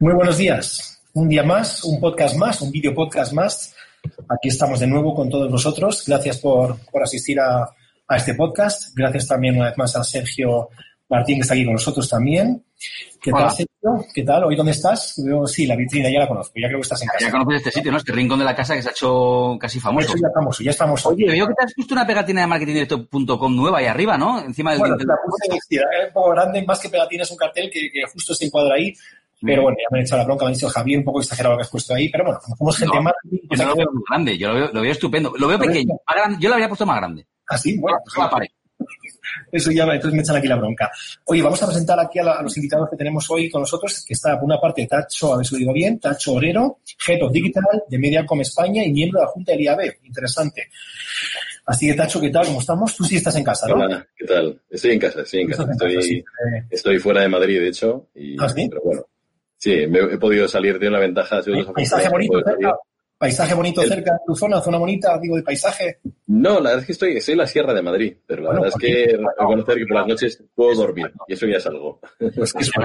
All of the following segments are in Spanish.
Muy buenos días. Un día más, un podcast más, un video podcast más. Aquí estamos de nuevo con todos vosotros. Gracias por, asistir a, este podcast. Gracias también una vez más a Sergio Martín, que está aquí con nosotros también. ¿Qué tal, Sergio? ¿Qué tal? ¿Hoy dónde estás? sí, la vitrina ya la conozco. Ya creo que estás en casa. Ya conoces este sitio, ¿no? Este rincón de la casa que se ha hecho casi famoso. ya famoso, ya estamos. Oye, veo que te has puesto una pegatina de marketingdirecto.com nueva ahí arriba, ¿no? Encima del... Bueno, la puse un poco grande, más que pegatina es un cartel que, que justo se encuadra ahí pero bueno, ya me han echado la bronca, me han dicho Javier, un poco exagerado lo que has puesto ahí, pero bueno, como somos gente más... Pues yo no lo veo muy grande, yo lo veo, lo veo estupendo. Lo veo pequeño, yo lo habría puesto más grande. ¿Ah, sí? Bueno, pues la pared. Eso ya, entonces me echan aquí la bronca. Oye, vamos a presentar aquí a, los invitados que tenemos hoy con nosotros, que está por una parte Tacho, a ver si lo digo bien, Tacho Orero, Head of Digital de Mediacom España y miembro de la Junta del IAB. Interesante. Así que, Tacho, ¿qué tal? ¿Cómo estamos? Tú sí estás en casa, ¿no? Hola, ¿qué tal? Estoy en casa, estoy en casa. Estoy, estoy fuera de Madrid, de hecho. Y, ¿Ah, sí? Pero bueno, Sí, me he podido salir de una ventaja. ¿Paisaje bonito cerca? ¿Paisaje bonito cerca de tu zona? ¿Zona bonita, digo, de paisaje? No, la verdad es que estoy, estoy en la Sierra de Madrid, pero la verdad es que reconocer que por las noches puedo dormir, y eso ya es algo. Pues que es un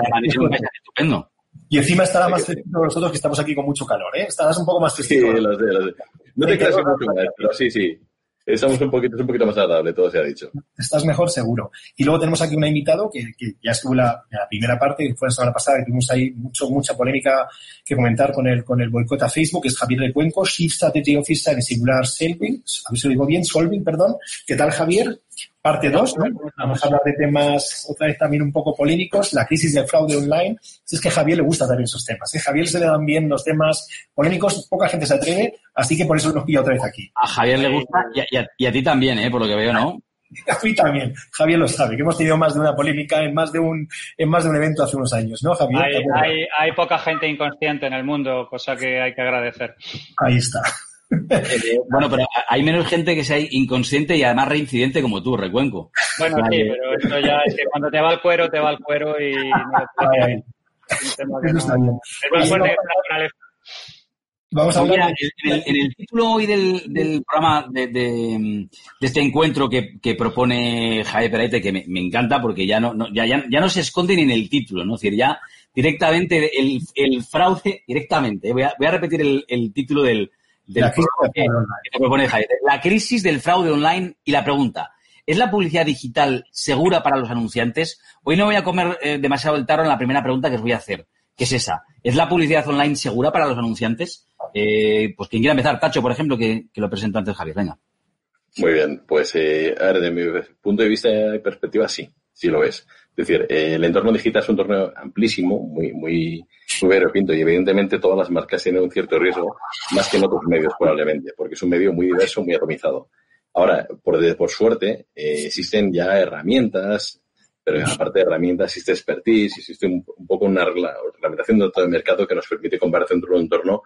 paisaje estupendo. Y encima estará más fresquito que nosotros que estamos aquí con mucho calor, ¿eh? Estarás un poco más fresquito. Sí, lo sé, lo sé. No te creas mucho más, pero sí, sí. Estamos un poquito, es un poquito más agradable, todo se ha dicho. Estás mejor, seguro. Y luego tenemos aquí un invitado que, que ya estuvo la, primera parte, que fue la semana pasada, que tuvimos ahí mucho, mucha polémica que comentar con el, con el boicot a Facebook, que es Javier de Cuenco, Chief Strategy Officer en Singular Solving, a ver si lo digo bien, Solving, perdón. ¿Qué tal, Javier? Parte 2, ¿no? Vamos a hablar de temas otra vez también un poco polémicos, la crisis del fraude online. Si es que a Javier le gusta también esos temas. ¿eh? A Javier se le dan bien los temas polémicos, poca gente se atreve, así que por eso nos pilla otra vez aquí. A Javier le gusta y a, ti también, ¿eh? por lo que veo, ¿no? A mí también. Javier lo sabe, que hemos tenido más de una polémica en más de un, en más de un evento hace unos años, ¿no, Javier? Hay, hay, hay poca gente inconsciente en el mundo, cosa que hay que agradecer. Ahí está. Eh, bueno, pero hay menos gente que sea inconsciente y además reincidente como tú, Recuenco. Bueno, sí, pero esto ya es que cuando te va el cuero, te va el cuero y... Eso está bien. Vamos a hablar en, el, título hoy del, programa de, este encuentro que, propone Javier Perete, que me, encanta porque ya no, ya, ya, no se esconde ni en el título, ¿no? Es decir, ya directamente el, fraude, directamente. Voy a, voy a repetir el título del, la, crisis del fraude online y la pregunta. ¿Es la publicidad digital segura para los anunciantes? Hoy no voy a comer eh, demasiado el tarro en la primera pregunta que os voy a hacer, que es esa. ¿Es la publicidad online segura para los anunciantes? Eh, pues quien quiera empezar, Tacho, por ejemplo, que, lo presento antes Javier. Venga. Muy bien, pues eh, a ver, de mi punto de vista y perspectiva, sí, sí lo es. Es decir, el entorno digital es un entorno amplísimo, muy, muy, muy y evidentemente todas las marcas tienen un cierto riesgo, más que en otros medios probablemente, porque es un medio muy diverso, muy atomizado. Ahora, por, por suerte, eh, existen ya herramientas, pero aparte de herramientas existe expertise, existe un, poco una reglamentación dentro del mercado que nos permite comparar dentro de un entorno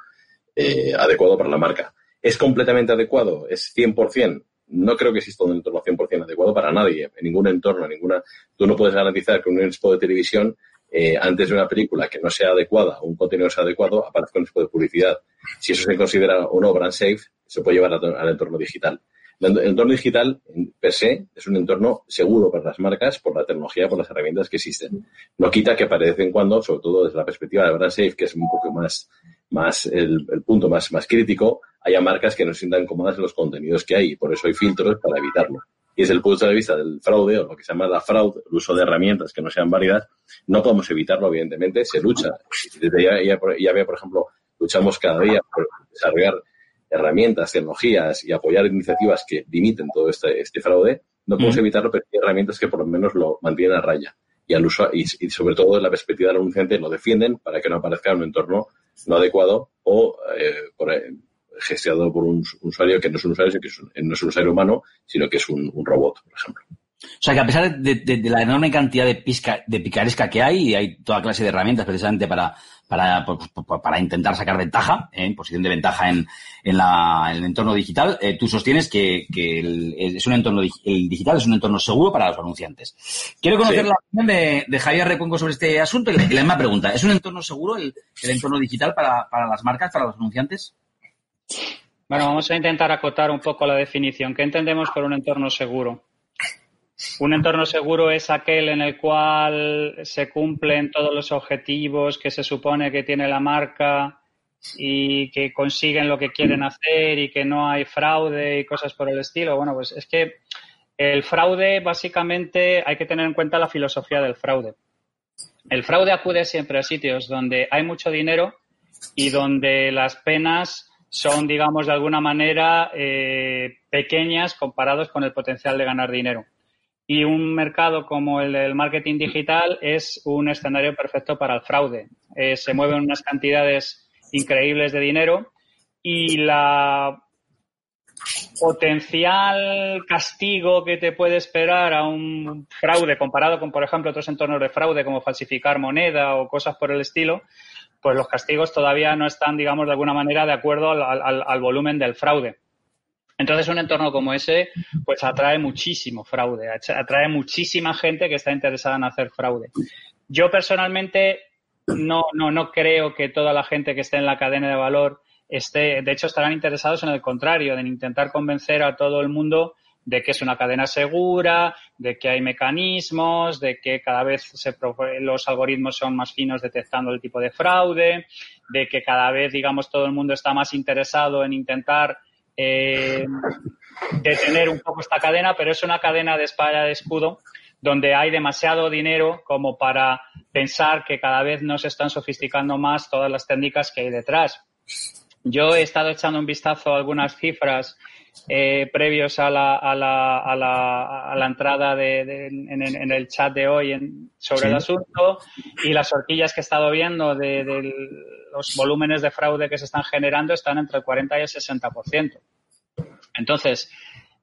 eh, adecuado para la marca. ¿Es completamente adecuado? ¿Es 100%? No creo que exista un entorno 100% adecuado para nadie, en ningún entorno, en ninguna. Tú no puedes garantizar que un expo de televisión, eh, antes de una película que no sea adecuada o un contenido sea adecuado, aparezca un expo de publicidad. Si eso se considera o no brand safe, se puede llevar al, entorno digital. El entorno digital, per se, es un entorno seguro para las marcas por la tecnología, por las herramientas que existen. No quita que para de vez en cuando, sobre todo desde la perspectiva de brand safe, que es un poco más, más el, punto más, más crítico, haya marcas que no se sientan cómodas en los contenidos que hay. Por eso hay filtros para evitarlo. Y desde el punto de vista del fraude, o lo que se llama la fraude, el uso de herramientas que no sean válidas, no podemos evitarlo, evidentemente, se lucha. Desde ya, ya, ya por ejemplo, luchamos cada día por desarrollar herramientas, tecnologías y apoyar iniciativas que limiten todo este, este fraude, no podemos evitarlo, pero hay herramientas que por lo menos lo mantienen a raya. Y, al uso, y, sobre todo en la perspectiva del anunciante lo defienden para que no aparezca en un entorno no adecuado o eh, por, gestionado por un usuario que no es un usuario, que no es un usuario humano, sino que es un, robot, por ejemplo. O sea que a pesar de, la enorme cantidad de, de picaresca que hay, y hay toda clase de herramientas precisamente para, para, pues, pues, pues, para intentar sacar ventaja, en ¿eh? posición de ventaja en, en, la, en el entorno digital, eh, tú sostienes que, que es un entorno el digital es un entorno seguro para los anunciantes. Quiero conocer la opinión de, de, Javier Recuenco sobre este asunto y la, misma pregunta. ¿Es un entorno seguro el, el entorno digital para, para las marcas, para los anunciantes? Bueno, vamos a intentar acotar un poco la definición. ¿Qué entendemos por un entorno seguro? Un entorno seguro es aquel en el cual se cumplen todos los objetivos que se supone que tiene la marca y que consiguen lo que quieren hacer y que no hay fraude y cosas por el estilo. Bueno, pues es que el fraude básicamente hay que tener en cuenta la filosofía del fraude. El fraude acude siempre a sitios donde hay mucho dinero y donde las penas son, digamos, de alguna manera eh, pequeñas comparados con el potencial de ganar dinero. Y un mercado como el del marketing digital es un escenario perfecto para el fraude. Eh, se mueven unas cantidades increíbles de dinero y la potencial castigo que te puede esperar a un fraude comparado con, por ejemplo, otros entornos de fraude como falsificar moneda o cosas por el estilo, pues los castigos todavía no están, digamos, de alguna manera de acuerdo al, al volumen del fraude. Entonces, un entorno como ese, pues atrae muchísimo fraude, atrae muchísima gente que está interesada en hacer fraude. Yo personalmente no, no, no creo que toda la gente que esté en la cadena de valor esté, de hecho, estarán interesados en el contrario, en intentar convencer a todo el mundo de que es una cadena segura, de que hay mecanismos, de que cada vez se, los algoritmos son más finos detectando el tipo de fraude, de que cada vez, digamos, todo el mundo está más interesado en intentar eh, detener un poco esta cadena, pero es una cadena de espada de escudo donde hay demasiado dinero como para pensar que cada vez nos están sofisticando más todas las técnicas que hay detrás. Yo he estado echando un vistazo a algunas cifras eh, previos a la, a la, a la, a la entrada de, en, el chat de hoy sobre el asunto y las horquillas que he estado viendo de, de, los volúmenes de fraude que se están generando están entre el 40 y el 60%. Entonces,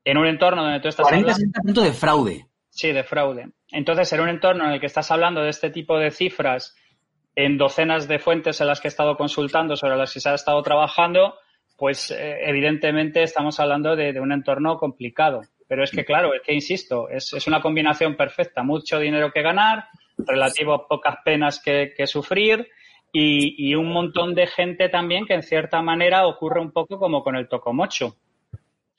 en un entorno donde tú estás 40 hablando... de fraude. Sí, de fraude. Entonces, en un entorno en el que estás hablando de este tipo de cifras en docenas de fuentes en las que he estado consultando, sobre las que se ha estado trabajando, pues eh, evidentemente estamos hablando de, un entorno complicado. Pero es que, claro, es que insisto, es, es una combinación perfecta. Mucho dinero que ganar, relativo pocas penas que, que sufrir y, y, un montón de gente también que en cierta manera ocurre un poco como con el tocomocho.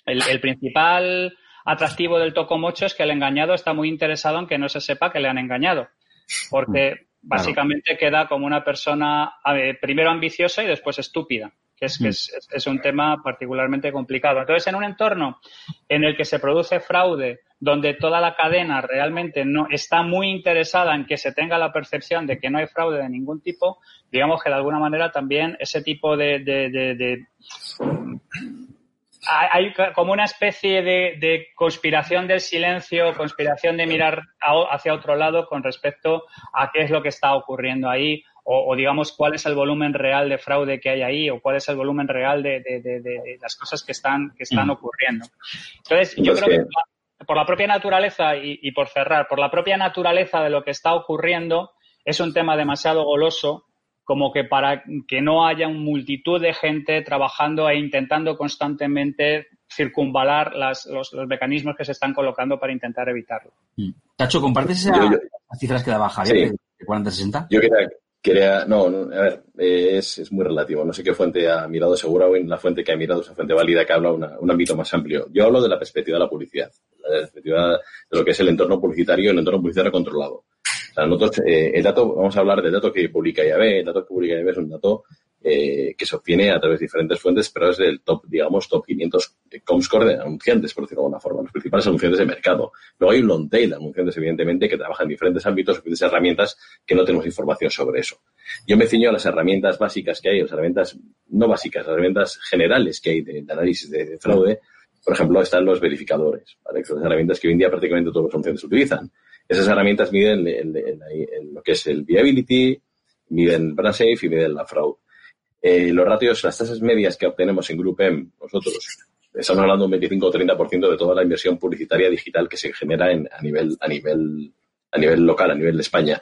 El, el principal atractivo del tocomocho es que el engañado está muy interesado en que no se sepa que le han engañado. Porque básicamente queda como una persona primero ambiciosa y después estúpida, que, es, que es, es, un tema particularmente complicado. Entonces, en un entorno en el que se produce fraude, donde toda la cadena realmente no está muy interesada en que se tenga la percepción de que no hay fraude de ningún tipo, digamos que de alguna manera también ese tipo de, de, de, de hay como una especie de, conspiración del silencio, conspiración de mirar hacia otro lado con respecto a qué es lo que está ocurriendo ahí o, digamos cuál es el volumen real de fraude que hay ahí o cuál es el volumen real de, las cosas que están, que están mm. ocurriendo. Entonces, yo creo que por la propia naturaleza y, y por cerrar, por la propia naturaleza de lo que está ocurriendo, es un tema demasiado goloso como que para que no haya una multitud de gente trabajando e intentando constantemente circunvalar las, los, los, mecanismos que se están colocando para intentar evitarlo. Mm. Tacho, ¿compartes esas cifras que sí. de 40-60? Yo quería, quería no, a ver, eh, es, es, muy relativo. No sé qué fuente ha mirado segura o en la fuente que ha mirado es una fuente válida que habla una, un ámbito más amplio. Yo hablo de la perspectiva de la publicidad, la perspectiva de lo que es el entorno publicitario, el entorno publicitario controlado sea, nosotros, eh, el dato, vamos a hablar del dato que publica IAB. El dato que publica IAB es un dato eh, que se obtiene a través de diferentes fuentes, pero es del top, digamos, top 500 Comscore de anunciantes, por decirlo de alguna forma, los principales anunciantes de mercado. Luego hay un long tail de anunciantes, evidentemente, que trabajan en diferentes ámbitos, diferentes herramientas que no tenemos información sobre eso. Yo me ciño a las herramientas básicas que hay, las herramientas no básicas, las herramientas generales que hay de, análisis de, de, fraude. Por ejemplo, están los verificadores. Que son las herramientas que hoy en día prácticamente todos los anunciantes utilizan. Esas herramientas miden lo que es el viability, miden brand safe y miden la fraud. Eh, los ratios, las tasas medias que obtenemos en Group M, nosotros, estamos hablando de un 25 o 30% de toda la inversión publicitaria digital que se genera en, a, nivel, a, nivel, a nivel local, a nivel de España.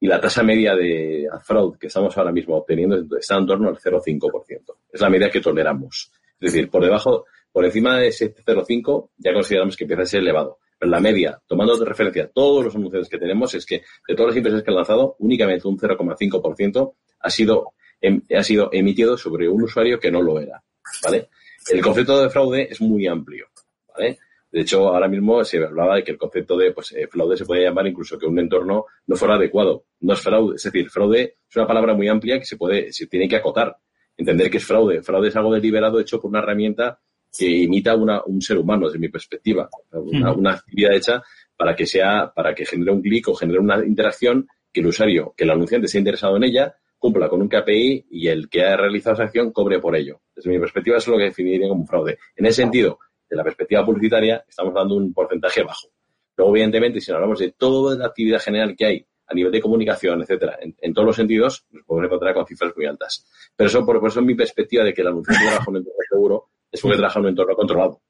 Y la tasa media de fraud que estamos ahora mismo obteniendo está en torno al 0,5%. Es la media que toleramos. Es decir, por debajo, por encima de ese 0,5 ya consideramos que empieza a ser elevado la media, tomando de referencia todos los anuncios que tenemos, es que de todas las impresiones que han lanzado, únicamente un 0,5% ha sido, em, ha sido emitido sobre un usuario que no lo era, ¿vale? El concepto de fraude es muy amplio, ¿vale? De hecho, ahora mismo se hablaba de que el concepto de pues, eh, fraude se puede llamar incluso que un entorno no fuera adecuado. No es fraude. Es decir, fraude es una palabra muy amplia que se puede, se tiene que acotar. Entender que es fraude. Fraude es algo deliberado hecho por una herramienta que imita una, un ser humano, desde mi perspectiva. Una, una actividad hecha para que sea, para que genere un clic o genere una interacción que el usuario, que el anunciante esté interesado en ella, cumpla con un KPI y el que ha realizado esa acción cobre por ello. Desde mi perspectiva, eso es lo que definiría como un fraude. En ese sentido, de la perspectiva publicitaria, estamos dando un porcentaje bajo. Luego, evidentemente, si hablamos de toda la actividad general que hay a nivel de comunicación, etcétera, en, todos los sentidos, nos podemos encontrar con cifras muy altas. Pero eso, por, eso, es mi perspectiva de que el anunciante trabaja en un entorno seguro es porque trabaja en un entorno controlado.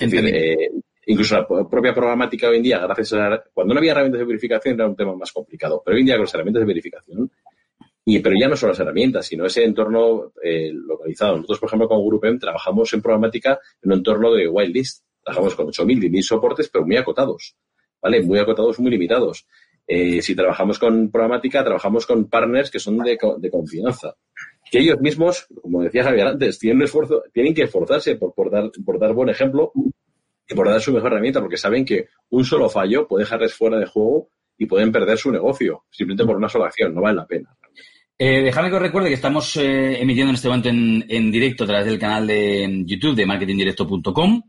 Eh, incluso la propia programática hoy en día, gracias a... Cuando no había herramientas de verificación era un tema más complicado, pero hoy en día con las herramientas de verificación y, pero ya no son las herramientas, sino ese entorno eh, localizado. Nosotros, por ejemplo, con GroupM trabajamos en programática en un entorno de whitelist. Trabajamos con 8.000, 10.000 soportes, pero muy acotados, ¿vale? Muy acotados, muy limitados. Eh, si trabajamos con programática, trabajamos con partners que son de, de, confianza. Que ellos mismos, como decía Javier antes, tienen, un esfuerzo, tienen que esforzarse por, por, dar, por dar buen ejemplo y por dar su mejor herramienta, porque saben que un solo fallo puede dejarles fuera de juego y pueden perder su negocio, simplemente por una sola acción. No vale la pena. Eh, déjame que os recuerde que estamos eh, emitiendo en este momento en, directo a través del canal de YouTube de marketingdirecto.com,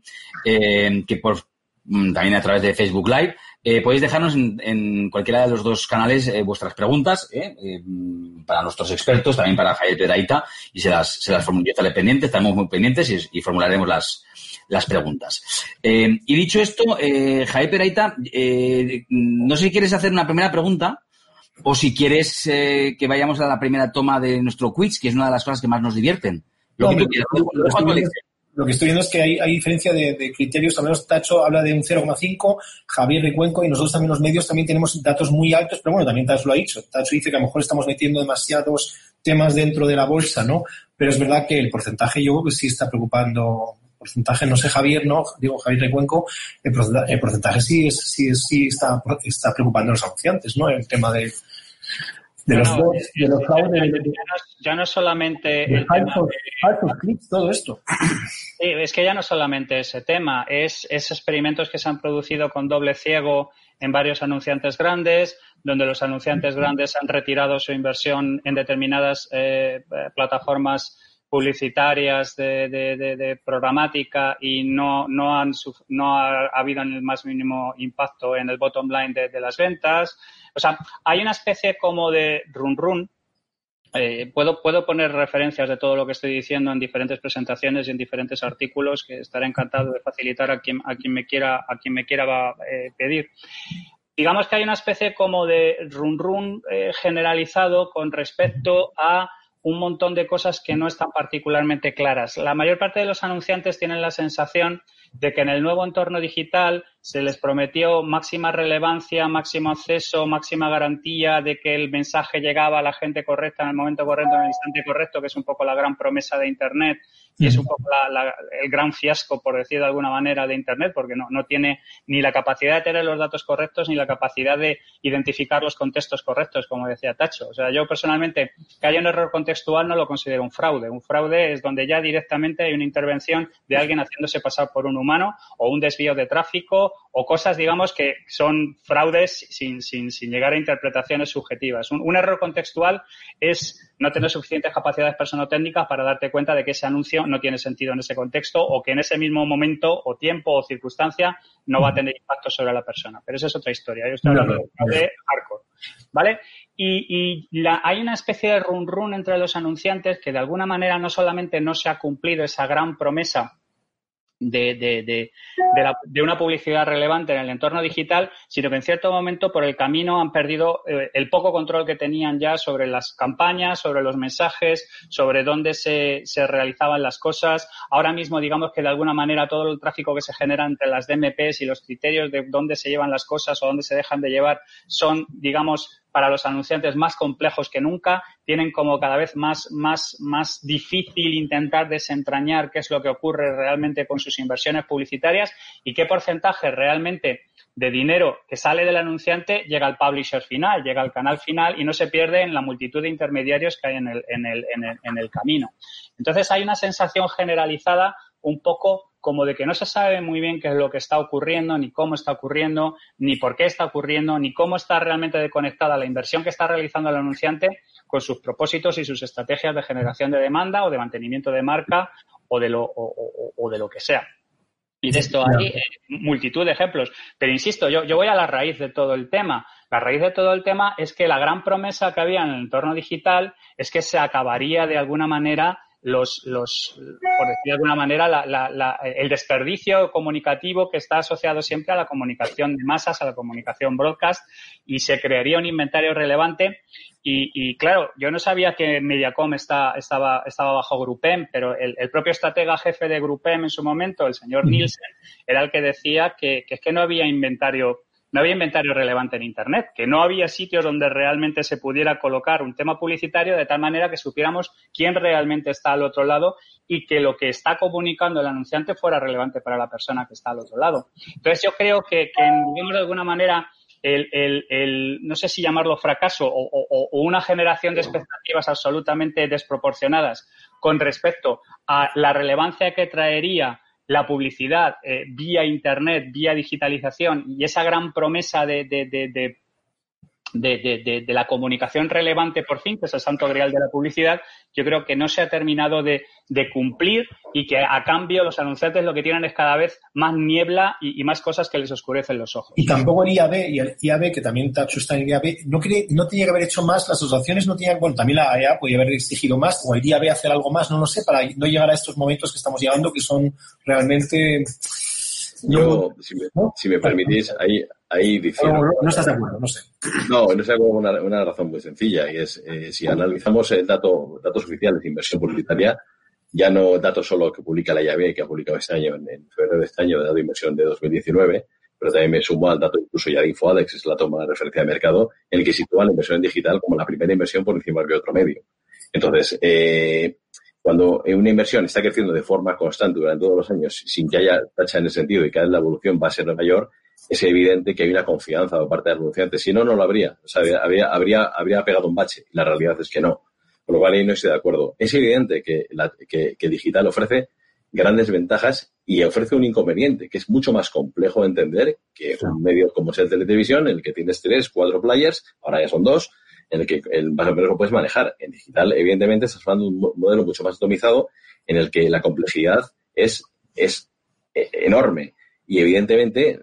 eh, que por, mm, también a través de Facebook Live. Eh, podéis dejarnos en, cualquiera de los dos canales vuestras preguntas mm, para nuestros expertos, también para Javier Peraita, y se las, se las estaré pendientes, estamos muy pendientes y, formularemos las, las preguntas. y dicho esto, Javier Peraita, no sé si quieres hacer una primera pregunta o si quieres eh, que vayamos a la primera toma de nuestro quiz, que es una de las cosas que más nos divierten. Lo, que, estoy viendo es que hay, diferencia de, criterios. Al menos Tacho habla de un 0,5, Javier de Cuenco y nosotros también los medios también tenemos datos muy altos, pero bueno, también Tacho lo ha dicho. Tacho dice que a lo mejor estamos metiendo demasiados temas dentro de la bolsa, ¿no? Pero es verdad que el porcentaje yo creo que sí está preocupando porcentaje, no sé Javier, no, digo Javier Recuenco, el porcentaje, el porcentaje sí, es, sí, sí está, está preocupando a los anunciantes, ¿no? El tema de, de los bots, de los fraudes. Ya, no es solamente el tema clips, todo esto. Sí, es que ya no solamente ese tema, es, es experimentos que se han producido con doble ciego en varios anunciantes grandes, donde los anunciantes grandes han retirado su inversión en determinadas eh, plataformas publicitarias de, de, programática y no, no, han, no ha, habido el más mínimo impacto en el bottom line de, las ventas. O sea, hay una especie como de run run. Eh, puedo, puedo poner referencias de todo lo que estoy diciendo en diferentes presentaciones y en diferentes artículos que estaré encantado de facilitar a quien, a quien me quiera, a quien me quiera eh, pedir digamos que hay una especie como de run run eh, generalizado con respecto a un montón de cosas que no están particularmente claras. La mayor parte de los anunciantes tienen la sensación de que en el nuevo entorno digital se les prometió máxima relevancia, máximo acceso, máxima garantía de que el mensaje llegaba a la gente correcta en el momento correcto, en el instante correcto, que es un poco la gran promesa de Internet y es un poco el gran fiasco, por decir de alguna manera, de Internet, porque no, no tiene ni la capacidad de tener los datos correctos ni la capacidad de identificar los contextos correctos, como decía Tacho. O sea, yo personalmente, que haya un error contextual no lo considero un fraude. Un fraude es donde ya directamente hay una intervención de alguien haciéndose pasar por un humano o un desvío de tráfico o cosas, digamos, que son fraudes sin, sin, sin llegar a interpretaciones subjetivas. Un, un error contextual es no tener suficientes capacidades personotécnicas para darte cuenta de que ese anuncio no tiene sentido en ese contexto o que en ese mismo momento o tiempo o circunstancia no va a tener impacto sobre la persona. Pero esa es otra historia. Yo estoy hablando de hardcore. ¿Vale? Y, y la, hay una especie de run run entre los anunciantes que de alguna manera no solamente no se ha cumplido esa gran promesa de, de, de, de, una publicidad relevante en el entorno digital, sino que en cierto momento por el camino han perdido eh, el poco control que tenían ya sobre las campañas, sobre los mensajes, sobre dónde se, se, realizaban las cosas. Ahora mismo, digamos que de alguna manera todo el tráfico que se genera entre las DMPs y los criterios de dónde se llevan las cosas o dónde se dejan de llevar son, digamos, para los anunciantes más complejos que nunca, tienen como cada vez más, más, más difícil intentar desentrañar qué es lo que ocurre realmente con sus inversiones publicitarias y qué porcentaje realmente de dinero que sale del anunciante llega al publisher final, llega al canal final y no se pierde en la multitud de intermediarios que hay en el, en el, en el, en el camino. Entonces hay una sensación generalizada un poco como de que no se sabe muy bien qué es lo que está ocurriendo, ni cómo está ocurriendo, ni por qué está ocurriendo, ni cómo está realmente desconectada la inversión que está realizando el anunciante con sus propósitos y sus estrategias de generación de demanda o de mantenimiento de marca o de lo, o, de lo que sea. Y de esto hay eh, multitud de ejemplos. Pero insisto, yo, yo voy a la raíz de todo el tema. La raíz de todo el tema es que la gran promesa que había en el entorno digital es que se acabaría de alguna manera los, los por decir de alguna manera, la, la, el desperdicio comunicativo que está asociado siempre a la comunicación de masas, a la comunicación broadcast, y se crearía un inventario relevante. Y, y claro, yo no sabía que Mediacom está, estaba, estaba bajo Grupem, pero el, el, propio estratega jefe de Grupem en su momento, el señor Nielsen, era el que decía que, que es que no había inventario no había inventario relevante en Internet, que no había sitios donde realmente se pudiera colocar un tema publicitario de tal manera que supiéramos quién realmente está al otro lado y que lo que está comunicando el anunciante fuera relevante para la persona que está al otro lado. Entonces yo creo que, que de alguna manera, el, no sé si llamarlo fracaso o, una generación de expectativas absolutamente desproporcionadas con respecto a la relevancia que traería la publicidad eh, vía Internet, vía digitalización y esa gran promesa de, de, de, de, la comunicación relevante por fin, que es el santo grial de la publicidad, yo creo que no se ha terminado de, cumplir y que a cambio los anunciantes lo que tienen es cada vez más niebla y, más cosas que les oscurecen los ojos. Y tampoco el IAB, y el IAB, que también Tacho está en el IAB, no, no tenía que haber hecho más, las asociaciones no tenían, bueno, también la AEA podía haber exigido más, o el IAB hacer algo más, no lo sé, para no llegar a estos momentos que estamos llegando, que son realmente yo, si me, si me permitís, ahí, ahí No, no, estás de acuerdo, no sé. No, no sé una, una razón muy sencilla y es eh, si analizamos el dato, datos oficiales de inversión publicitaria, ya no datos solo que publica la IAB, que ha publicado este año, en, febrero de este año, de dato de inversión de 2019, pero también me sumo al dato incluso ya de InfoAdex, es la toma de referencia de mercado, en el que sitúa la inversión en digital como la primera inversión por encima de otro medio. Entonces, eh, cuando una inversión está creciendo de forma constante durante todos los años sin que haya tacha en ese sentido y cada vez la evolución va a ser mayor, es evidente que hay una confianza por parte de los anunciantes. Si no, no lo habría. O sea, habría, habría, habría pegado un bache. La realidad es que no. Con lo cual ahí no estoy de acuerdo. Es evidente que, la, que, que digital ofrece grandes ventajas y ofrece un inconveniente que es mucho más complejo de entender que un medio como es el televisión, en el que tienes tres, cuatro players, ahora ya son dos, en el que el más o menos lo puedes manejar. En digital, evidentemente, estás hablando de un modelo mucho más atomizado en el que la complejidad es, es e, enorme. Y evidentemente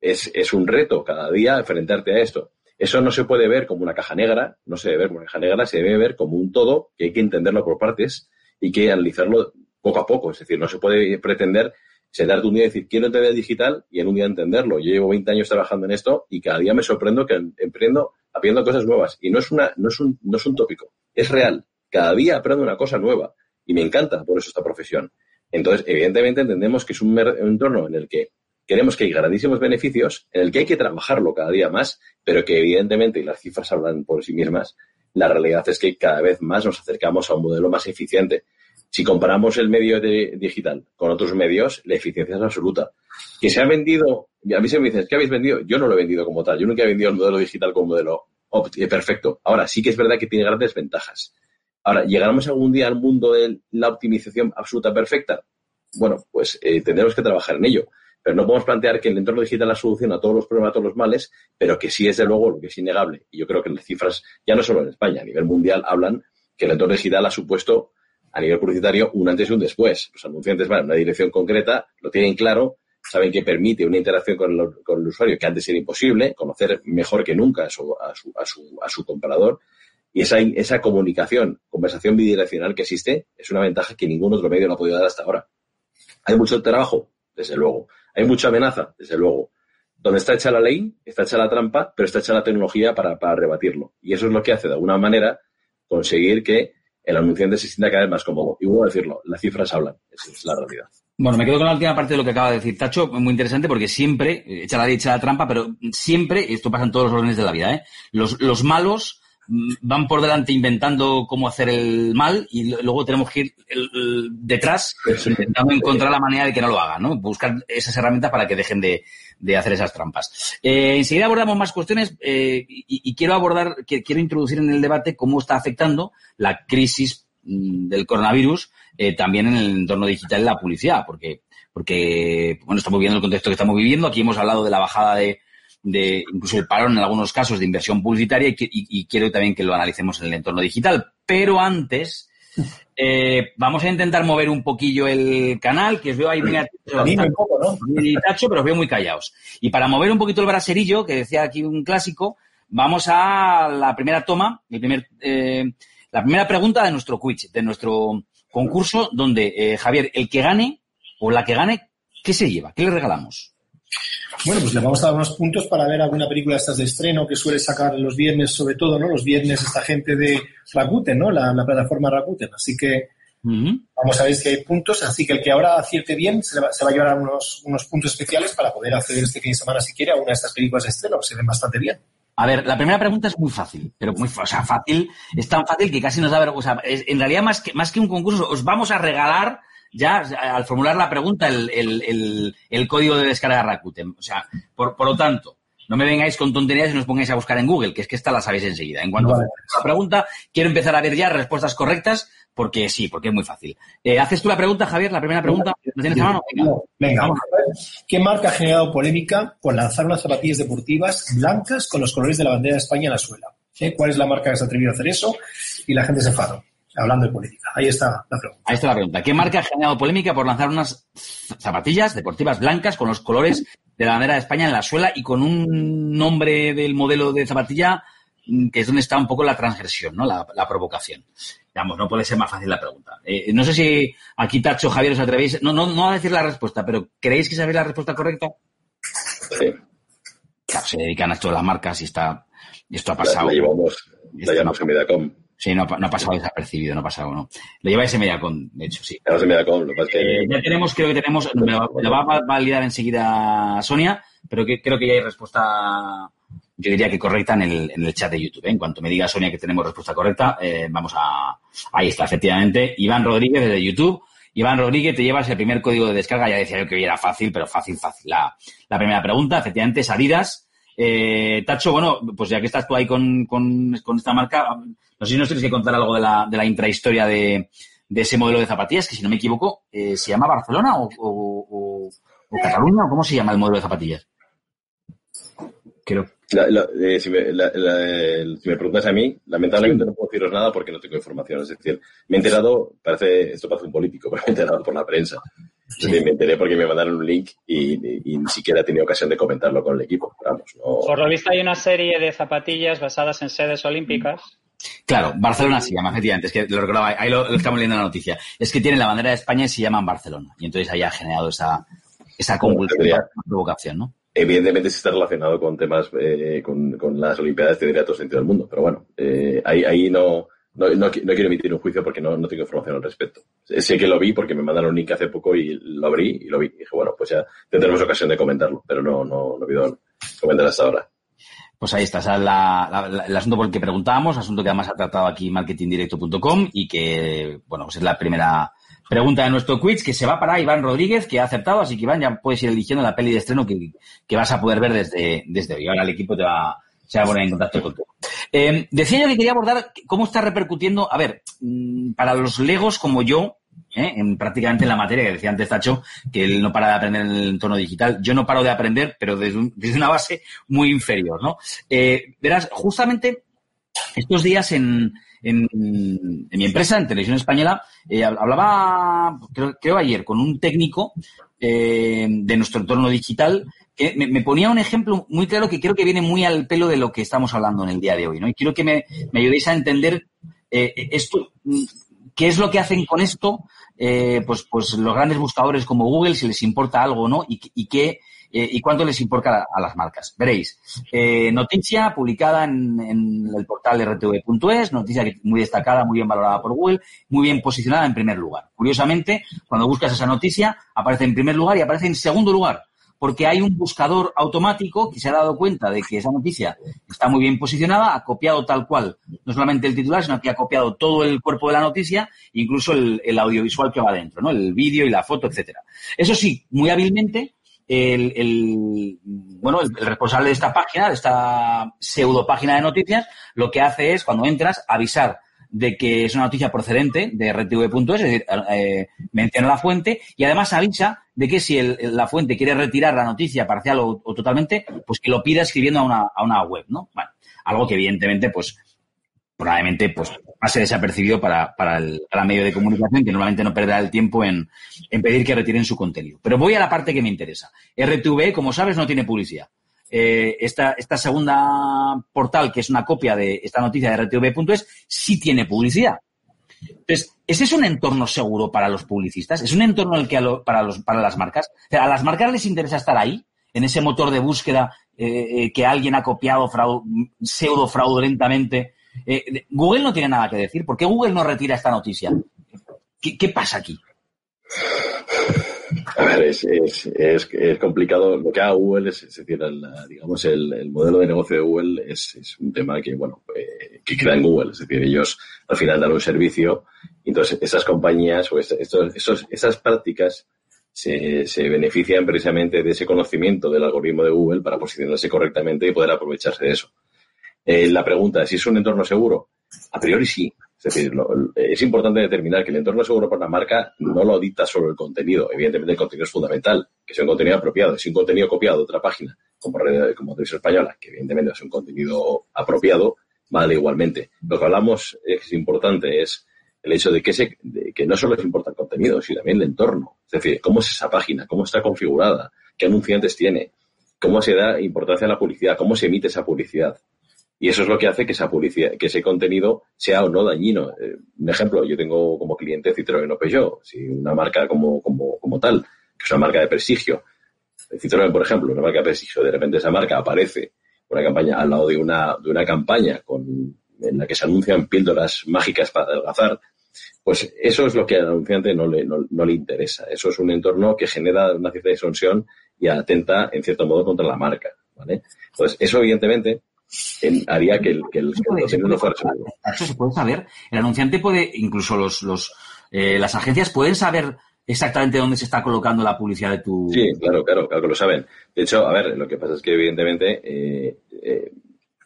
es, es un reto cada día enfrentarte a esto. Eso no se puede ver como una caja negra, no se debe ver como una caja negra, se debe ver como un todo que hay que entenderlo por partes y que analizarlo poco a poco. Es decir, no se puede pretender sentarte un día y decir, quiero entender digital y en un día entenderlo. Yo llevo 20 años trabajando en esto y cada día me sorprendo que emprendo aprendiendo cosas nuevas. Y no es, una, no, es un, no es un tópico, es real. Cada día aprendo una cosa nueva y me encanta por eso esta profesión. Entonces, evidentemente entendemos que es un, entorno en el que queremos que hay grandísimos beneficios, en el que hay que trabajarlo cada día más, pero que evidentemente, y las cifras hablan por sí mismas, la realidad es que cada vez más nos acercamos a un modelo más eficiente. Si comparamos el medio digital con otros medios, la eficiencia es absoluta. Que se ha vendido a mí se me dicen, ¿qué habéis vendido? Yo no lo he vendido como tal. Yo nunca he vendido el modelo digital como modelo eh, perfecto. Ahora, sí que es verdad que tiene grandes ventajas. Ahora, ¿llegaremos algún día al mundo de la optimización absoluta perfecta? Bueno, pues eh, tendremos que trabajar en ello. Pero no podemos plantear que el entorno digital la solución a todos los problemas, a todos los males, pero que sí es de luego lo que es innegable. Y yo creo que las cifras, ya no solo en España, a nivel mundial, hablan que el entorno digital ha supuesto a nivel publicitario un antes y un después. Los anunciantes van en una dirección concreta, lo tienen claro, saben que permite una interacción con el, con el usuario que antes era imposible, conocer mejor que nunca a su, a su, a su, comprador. Y esa, esa comunicación, conversación bidireccional que existe, es una ventaja que ningún otro medio no ha podido dar hasta ahora. ¿Hay mucho trabajo? Desde luego. ¿Hay mucha amenaza? Desde luego. Donde está hecha la ley, está hecha la trampa, pero está hecha la tecnología para, para rebatirlo. Y eso es lo que hace, de alguna manera, conseguir que el anunciante se sienta cada vez más cómodo. Y vuelvo a decirlo, las cifras hablan. Esa es la realidad. Bueno, me quedo con la última parte de lo que acaba de decir Tacho, muy interesante porque siempre, echa la echa la trampa, pero siempre, esto pasa en todos los órdenes de la vida, ¿eh? los, los malos van por delante inventando cómo hacer el mal y luego tenemos que ir detrás intentando encontrar la manera de que no lo hagan, ¿no? Buscar esas herramientas para que dejen de, de hacer esas trampas. Eh, enseguida abordamos más cuestiones eh, y, y, quiero abordar, quiero introducir en el debate cómo está afectando la crisis mm, del coronavirus eh, también en el entorno digital y la publicidad, porque, porque, bueno, estamos viendo el contexto que estamos viviendo. Aquí hemos hablado de la bajada de, de incluso el parón en algunos casos de inversión publicitaria y, y quiero también que lo analicemos en el entorno digital. Pero antes, eh, vamos a intentar mover un poquillo el canal, que os veo ahí muy tacho, pero os veo muy callados. Y para mover un poquito el braserillo, que decía aquí un clásico, vamos a la primera toma, el primer, eh, la primera pregunta de nuestro quiz, de nuestro concurso, donde, eh, Javier, el que gane o la que gane, ¿qué se lleva? ¿Qué le regalamos? Bueno, pues le vamos a dar unos puntos para ver alguna película de estas de estreno que suele sacar los viernes, sobre todo, ¿no? Los viernes esta gente de Rakuten, ¿no? La, plataforma Rakuten. Así que vamos a ver si hay puntos. Así que el que ahora acierte bien se, va, a llevar unos, unos puntos especiales para poder acceder este fin de semana, si quiere, a una de estas películas de estreno, que se ven bastante bien. A ver, la primera pregunta es muy fácil, pero muy o sea, fácil, es tan fácil que casi nos da vergüenza. en realidad, más que, más que un concurso, os vamos a regalar ya al formular la pregunta el, el, el, código de descarga Rakuten. O sea, por, por, lo tanto, no me vengáis con tonterías y nos pongáis a buscar en Google, que es que esta la sabéis enseguida. En cuanto a la pregunta, quiero empezar a ver ya respuestas correctas, porque sí, porque es muy fácil. Eh, ¿Haces tú la pregunta, Javier? La primera pregunta. ¿Lo tienes a mano? Venga. vamos a ver. ¿Qué marca ha generado polémica por lanzar unas zapatillas deportivas blancas con los colores de la bandera de España en la suela? ¿Eh? ¿Cuál es la marca que se ha atrevido a hacer eso? Y la gente se enfadó hablando de política. Ahí está la pregunta. Ahí está la pregunta. ¿Qué marca ha generado polémica por lanzar unas zapatillas deportivas blancas con los colores de la bandera de España en la suela y con un nombre del modelo de zapatilla mm, que es donde está un poco la transgresión, ¿no? La, provocación. Digamos, no puede ser más fácil la pregunta. Eh, no sé si aquí Tacho, Javier, os atrevéis, no, no, no a decir la respuesta, pero ¿creéis que sabéis la respuesta correcta? Sí. Claro, se dedican a esto de las marcas y está, esto ha pasado. La, llevamos, la llevamos en Mediacom. Sí, no, no ha pasado desapercibido, no ha pasado, ¿no? Lo lleva ese Mediacom, de hecho, sí. Ese Mediacom, lo que eh, ya tenemos, creo que tenemos, me lo va a validar enseguida Sonia, pero que, creo que ya hay respuesta, yo diría que correcta en el, en el chat de YouTube. ¿eh? En cuanto me diga Sonia que tenemos respuesta correcta, eh, vamos a... Ahí está, efectivamente. Iván Rodríguez desde YouTube. Iván Rodríguez, te llevas el primer código de descarga. Ya decía yo que era fácil, pero fácil, fácil. La, la primera pregunta, efectivamente, es Adidas. Eh, Tacho, bueno, pues ya que estás tú ahí con, con, con esta marca, no sé si nos tienes que contar algo de la, de la intrahistoria de, de ese modelo de zapatillas, que si no me equivoco, eh, ¿se llama Barcelona o, o, o, Cataluña o cómo se llama el modelo de zapatillas? Creo. Eh, si, me, si, me, preguntas a mí, lamentablemente no puedo deciros nada porque no tengo información. Es decir, me he enterado, parece, esto parece un político, pero me he enterado por la prensa. Me enteré porque me mandaron un link y, ni siquiera he tenido ocasión de comentarlo con el equipo. Vamos, Por lo visto hay una serie de zapatillas basadas en sedes olímpicas Claro, Barcelona se llama, efectivamente, es que lo recordaba, ahí lo, estamos leyendo en la noticia. Es que tiene la bandera de España y se llaman Barcelona. Y entonces ahí ha generado esa, esa convulsión, provocación, ¿no? Evidentemente si está relacionado con temas, eh, con, con, las Olimpiadas, tendría todo sentido del mundo. Pero bueno, eh, ahí, ahí no, no, no, quiero emitir un juicio porque no, no tengo información al respecto. Sé que lo vi porque me mandaron un link hace poco y lo abrí y lo vi. Dije, bueno, pues ya tendremos ocasión de comentarlo, pero no, no, no comentar hasta ahora. Pues ahí está, el asunto por el que preguntábamos, asunto que además ha tratado aquí marketingdirecto.com y que, bueno, pues es la primera pregunta de nuestro quiz que se va para Iván Rodríguez, que ha aceptado, así que Iván ya puedes ir eligiendo la peli de estreno que, que vas a poder ver desde, desde hoy. Ahora el equipo te va, se va a poner en contacto contigo. Eh, decía yo que quería abordar cómo está repercutiendo, a ver, mm, para los legos como yo, ¿eh? en prácticamente en la materia que decía antes Tacho, que él no para de aprender en el entorno digital. Yo no paro de aprender, pero desde, desde una base muy inferior, ¿no? Eh, verás, justamente estos días en, mi empresa, en Televisión Española, eh, hablaba, creo, ayer, con un técnico de nuestro entorno digital me, ponía un ejemplo muy claro que creo que viene muy al pelo de lo que estamos hablando en el día de hoy, ¿no? Y quiero que me, ayudéis a entender esto, qué es lo que hacen con esto eh, pues, pues los grandes buscadores como Google, si les importa algo o no, y, qué eh, y cuánto les importa a, las marcas. Veréis, eh, noticia publicada en, en, el portal rtv.es, noticia muy destacada, muy bien valorada por Google, muy bien posicionada en primer lugar. Curiosamente, cuando buscas esa noticia, aparece en primer lugar y aparece en segundo lugar porque hay un buscador automático que se ha dado cuenta de que esa noticia está muy bien posicionada, ha copiado tal cual, no solamente el titular, sino que ha copiado todo el cuerpo de la noticia, incluso el, audiovisual que va dentro, ¿no? El vídeo y la foto, etcétera. Eso sí, muy hábilmente, el, bueno, el, responsable de esta página, de esta pseudo página de noticias, lo que hace es, cuando entras, avisar de que es una noticia procedente de RTV.es, es decir, eh, menciona la fuente y además avisa de que si la fuente quiere retirar la noticia parcial o, totalmente, pues que lo pida escribiendo a una, a una web, ¿no? Bueno, algo que evidentemente, pues, probablemente pues pase desapercibido para, para, el, medio de comunicación que normalmente no perderá el tiempo en, en, pedir que retiren su contenido. Pero voy a la parte que me interesa. RTV, como sabes, no tiene publicidad. Eh, esta, esta segunda portal, que es una copia de esta noticia de RTV.es, sí tiene publicidad. Entonces, ¿ese es un entorno seguro para los publicistas? ¿Es un entorno el que para, los, para las marcas? ¿A las marcas les interesa estar ahí? En ese motor de búsqueda eh, eh, que alguien ha copiado pseudo fraudulentamente eh, Google no tiene nada que decir. ¿Por qué Google no retira esta noticia? ¿Qué, pasa aquí? A ver, es, es, complicado. Lo que haga Google es, decir, el, digamos, el, modelo de negocio de Google es, un tema que, bueno, eh, que queda en Google. Es decir, ellos al final dan un servicio. Y entonces, esas compañías o estos, esas prácticas se, se, benefician precisamente de ese conocimiento del algoritmo de Google para posicionarse correctamente y poder aprovecharse de eso. Eh, la pregunta es si es un entorno seguro. A priori sí. Es decir, es importante determinar que el entorno seguro para una marca no lo dicta solo el contenido. Evidentemente el contenido es fundamental, que sea un contenido apropiado. Si un contenido copiado de otra página, como, como Televisión Española, que evidentemente es un contenido apropiado, vale igualmente. Lo que hablamos es importante es el hecho de que, ese, que no solo es importante el contenido, sino también el entorno. Es decir, cómo es esa página, cómo está configurada, qué anunciantes tiene, cómo se da importancia a la publicidad, cómo se emite esa publicidad. Y eso es lo que hace que esa publicidad, que ese contenido sea o no dañino. Eh, un ejemplo, yo tengo como cliente Citroën Peugeot, si una marca como, como, como tal, que es una marca de prestigio. Citroën, por ejemplo, una marca de prestigio, de repente esa marca aparece una campaña al lado de una, de una campaña en la que se anuncian píldoras mágicas para adelgazar, pues eso es lo que al anunciante no le, no, le interesa. Eso es un entorno que genera una cierta disonción y atenta, en cierto modo, contra la marca. ¿vale? Entonces, eso evidentemente haría que el, que el, no fuera Eso se puede saber. El anunciante puede, incluso los, los eh, las agencias pueden saber exactamente dónde se está colocando la publicidad de tu. Sí, claro, claro, claro que lo saben. De hecho, a ver, lo que pasa es que evidentemente eh, eh,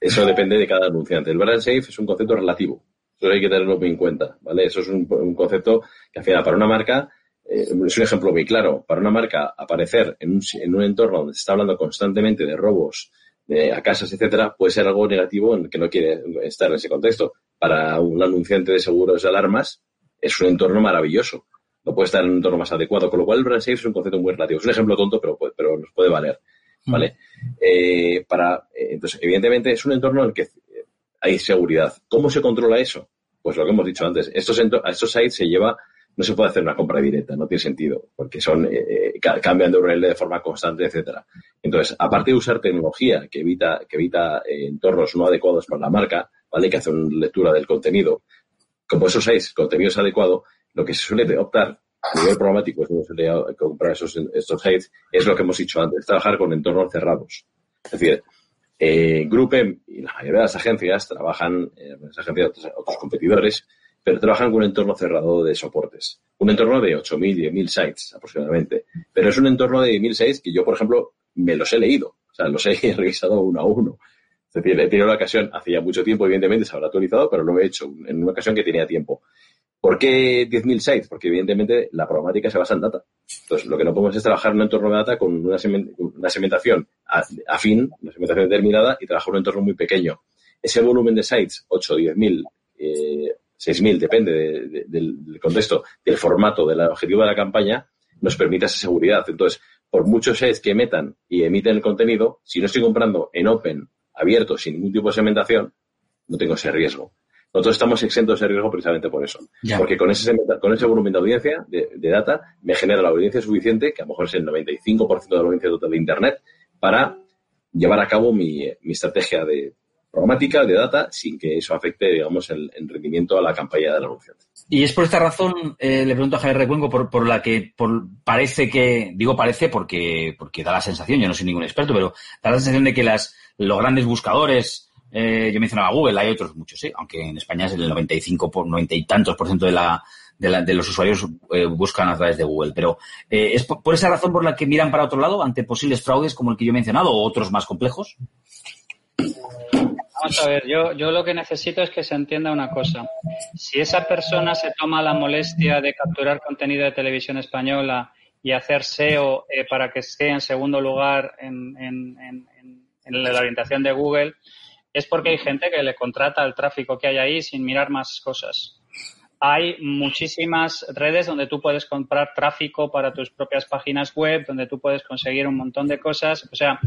eso depende de cada anunciante. El brand safe es un concepto relativo. Eso hay que tenerlo en cuenta, ¿vale? Eso es un, un concepto que al final para una marca es un ejemplo muy claro. Para una marca aparecer en un, en un entorno donde se está hablando constantemente de robos, a casas, etcétera, puede ser algo negativo en que no quiere estar en ese contexto. Para un anunciante de seguros de alarmas es un entorno maravilloso. No puede estar en un entorno más adecuado, con lo cual el brand safe es un concepto muy relativo. Es un ejemplo tonto, pero, pero nos puede valer. Mm. ¿Vale? Eh, para, eh, entonces, evidentemente, es un entorno en el que hay seguridad. ¿Cómo se controla eso? Pues lo que hemos dicho antes. Estos, a estos sites se lleva no se puede hacer una compra directa, no tiene sentido, porque son eh, eh cambian de URL de forma constante, etcétera. Entonces, aparte de usar tecnología que evita, que evita eh, entornos no adecuados para la marca, ¿vale? Que hace una lectura del contenido, como esos seis contenidos adecuados, lo que se suele optar a nivel programático, es suele comprar esos, estos sites, es lo que hemos dicho antes, trabajar con entornos cerrados. Es decir, eh, y la mayoría de las agencias trabajan, eh, las agencias de otros competidores, pero trabajan con un entorno cerrado de soportes. Un entorno de 8.000, 10.000 sites aproximadamente. Pero es un entorno de 10.000 sites que yo, por ejemplo, me los he leído. O sea, los he revisado uno a uno. Es decir, he tenido la ocasión, hacía mucho tiempo, evidentemente se habrá actualizado, pero lo he hecho en una ocasión que tenía tiempo. ¿Por qué 10.000 sites? Porque evidentemente la programática se basa en data. Entonces, lo que no podemos es trabajar en un entorno de data con una, segmentación afín, una segmentación determinada y trabajar en un entorno muy pequeño. Ese volumen de sites, 8 o 10.000, eh, 6.000, depende del contexto, del formato, del objetivo de la campaña, nos permite esa seguridad. Entonces, por muchos sets que metan y emiten el contenido, si no estoy comprando en open, abierto, sin ningún tipo de segmentación, no tengo ese riesgo. Nosotros estamos exentos de ese riesgo precisamente por eso. Porque con ese, con ese volumen de audiencia, de, data, me genera la audiencia suficiente, que a lo mejor es el 95% de la audiencia total de Internet, para llevar a cabo mi estrategia de programática de data sin que eso afecte, digamos, el, rendimiento a la campaña del anunciante. Y es por esta razón, eh, le pregunto a Javier Recuenco, por, por la que por, parece que, digo parece porque, porque da la sensación, yo no soy ningún experto, pero da la sensación de que las, los grandes buscadores, eh, yo mencionaba Google, hay otros muchos, ¿eh? aunque en España es el 95 por 90 y tantos por ciento de la, de, la, de los usuarios eh, buscan a través de Google. Pero eh, ¿es por, esa razón por la que miran para otro lado ante posibles fraudes como el que yo he mencionado o otros más complejos? Vamos a ver, yo, yo lo que necesito es que se entienda una cosa. Si esa persona se toma la molestia de capturar contenido de televisión española y hacer SEO eh, para que esté en segundo lugar en, en, la orientación de Google, es porque hay gente que le contrata el tráfico que hay ahí sin mirar más cosas hay muchísimas redes donde tú puedes comprar tráfico para tus propias páginas web, donde tú puedes conseguir un montón de cosas. O sea,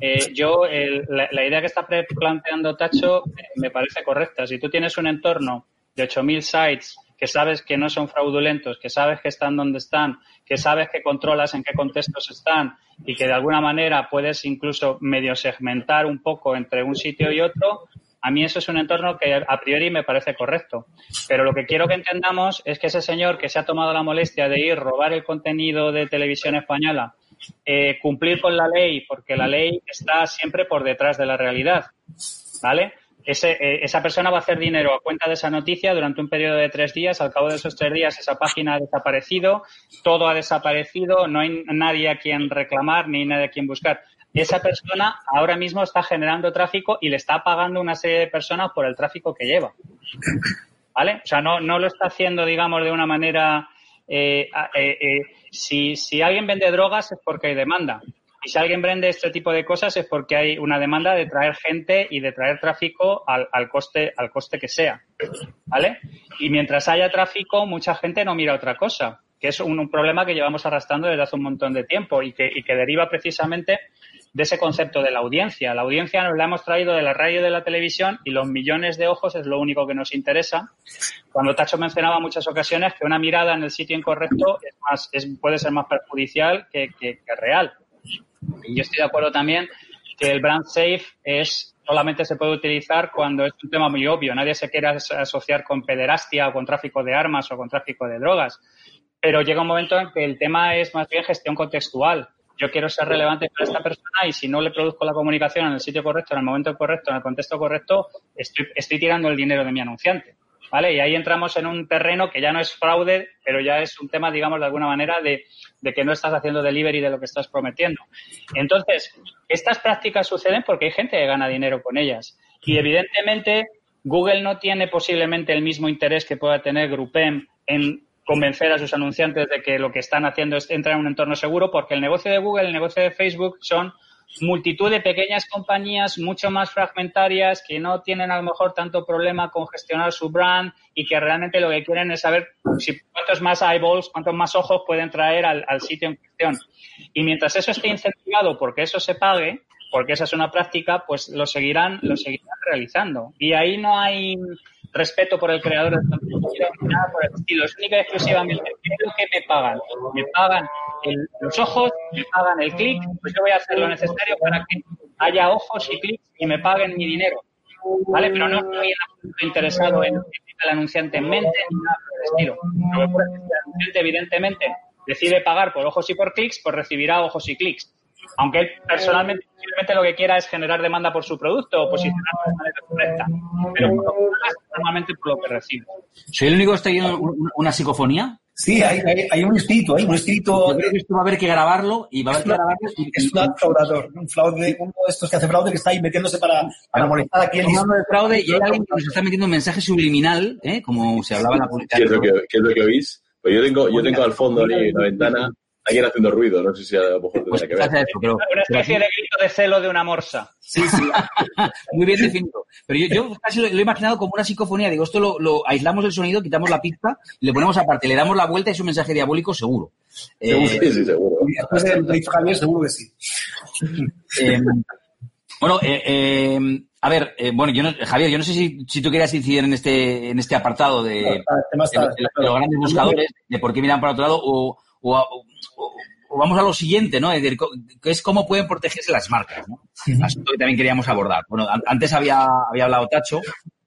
eh, yo, la, idea que está planteando Tacho eh, me parece correcta. Si tú tienes un entorno de 8.000 sites que sabes que no son fraudulentos, que sabes que están donde están, que sabes que controlas en qué contextos están y que de alguna manera puedes incluso medio segmentar un poco entre un sitio y otro, a mí eso es un entorno que a priori me parece correcto. Pero lo que quiero que entendamos es que ese señor que se ha tomado la molestia de ir, robar el contenido de televisión española, eh, cumplir con la ley, porque la ley está siempre por detrás de la realidad, ¿vale? Eh, esa persona va a hacer dinero a cuenta de esa noticia durante un periodo de tres días. Al cabo de esos tres días esa página ha desaparecido, todo ha desaparecido, no hay nadie a quien reclamar ni nadie a quien buscar esa persona ahora mismo está generando tráfico y le está pagando una serie de personas por el tráfico que lleva. ¿Vale? O sea, no, no lo está haciendo, digamos, de una manera. Eh, eh, eh, si, si alguien vende drogas es porque hay demanda. Y si alguien vende este tipo de cosas es porque hay una demanda de traer gente y de traer tráfico al, al, coste, al coste que sea. ¿Vale? Y mientras haya tráfico, mucha gente no mira otra cosa, que es un, un problema que llevamos arrastrando desde hace un montón de tiempo y que, y que deriva precisamente de ese concepto de la audiencia. La audiencia nos la hemos traído de la radio y de la televisión y los millones de ojos es lo único que nos interesa. Cuando Tacho mencionaba muchas ocasiones que una mirada en el sitio incorrecto es más, puede ser más perjudicial que, que, real. Yo estoy de acuerdo también que el brand safe es solamente se puede utilizar cuando es un tema muy obvio. Nadie se quiere asociar con pederastia o con tráfico de armas o con tráfico de drogas. Pero llega un momento en que el tema es más bien gestión contextual yo quiero ser relevante para esta persona y si no le produzco la comunicación en el sitio correcto, en el momento correcto, en el contexto correcto, estoy, tirando el dinero de mi anunciante. ¿Vale? Y ahí entramos en un terreno que ya no es fraude, pero ya es un tema, digamos, de alguna manera de, de que no estás haciendo delivery de lo que estás prometiendo. Entonces, estas prácticas suceden porque hay gente que gana dinero con ellas. Y evidentemente, Google no tiene posiblemente el mismo interés que pueda tener Groupem en convencer a sus anunciantes de que lo que están haciendo es entrar en un entorno seguro, porque el negocio de Google, el negocio de Facebook son multitud de pequeñas compañías mucho más fragmentarias que no tienen a lo mejor tanto problema con gestionar su brand y que realmente lo que quieren es saber si cuántos más eyeballs, cuántos más ojos pueden traer al, al sitio en cuestión. Y mientras eso esté incentivado porque eso se pague, porque esa es una práctica, pues lo seguirán, lo seguirán realizando. Y ahí no hay respeto por el creador del contenido, nada por el estilo. Es única y exclusivamente ¿qué es lo que me pagan. Me pagan los ojos, me pagan el clic, pues yo voy a hacer lo necesario para que haya ojos y clics y me paguen mi dinero. ¿Vale? Pero no estoy interesado en el anunciante en mente ni nada por el estilo. Lo que el anunciante, evidentemente, decide pagar por ojos y por clics, pues recibirá ojos y clics aunque él personalmente lo que quiera es generar demanda por su producto o posicionarlo de manera correcta, pero por lo normalmente por lo que recibe. ¿Soy el único que está oyendo una psicofonía? Sí, hay, hay, un espíritu, hay un espíritu. Yo creo que esto va a haber que grabarlo y va a haber que grabarlo. Es un fraudador, un fraude, uno de estos que hace fraude que está ahí metiéndose para, para molestar a quien. Hablando de fraude y hay alguien que nos está metiendo un mensaje subliminal, ¿eh? como se hablaba en la publicidad. ¿Qué es lo que, qué es lo que oís? Pues yo tengo, yo tengo al fondo ahí la ventana alguien haciendo ruido, no sé si a lo mejor tendría que ver. una especie de grito de celo de una morsa. Sí, sí. Muy bien definido. Pero yo, yo casi lo, he imaginado como una psicofonía. Digo, esto lo, lo, aislamos el sonido, quitamos la pista, y le ponemos aparte, le damos la vuelta y es un mensaje diabólico seguro. Eh, sí, sí, seguro. Después del Javier, seguro que sí. Eh, bueno, eh, eh, a ver, eh, bueno, yo no, Javier, yo no sé si, si, tú querías incidir en este, en este apartado de, de, de, de los grandes buscadores, de por qué miran para otro lado, o, o, o, vamos a lo siguiente, ¿no? Es decir, que es cómo pueden protegerse las marcas, ¿no? Asunto que también queríamos abordar. Bueno, antes había, había hablado Tacho.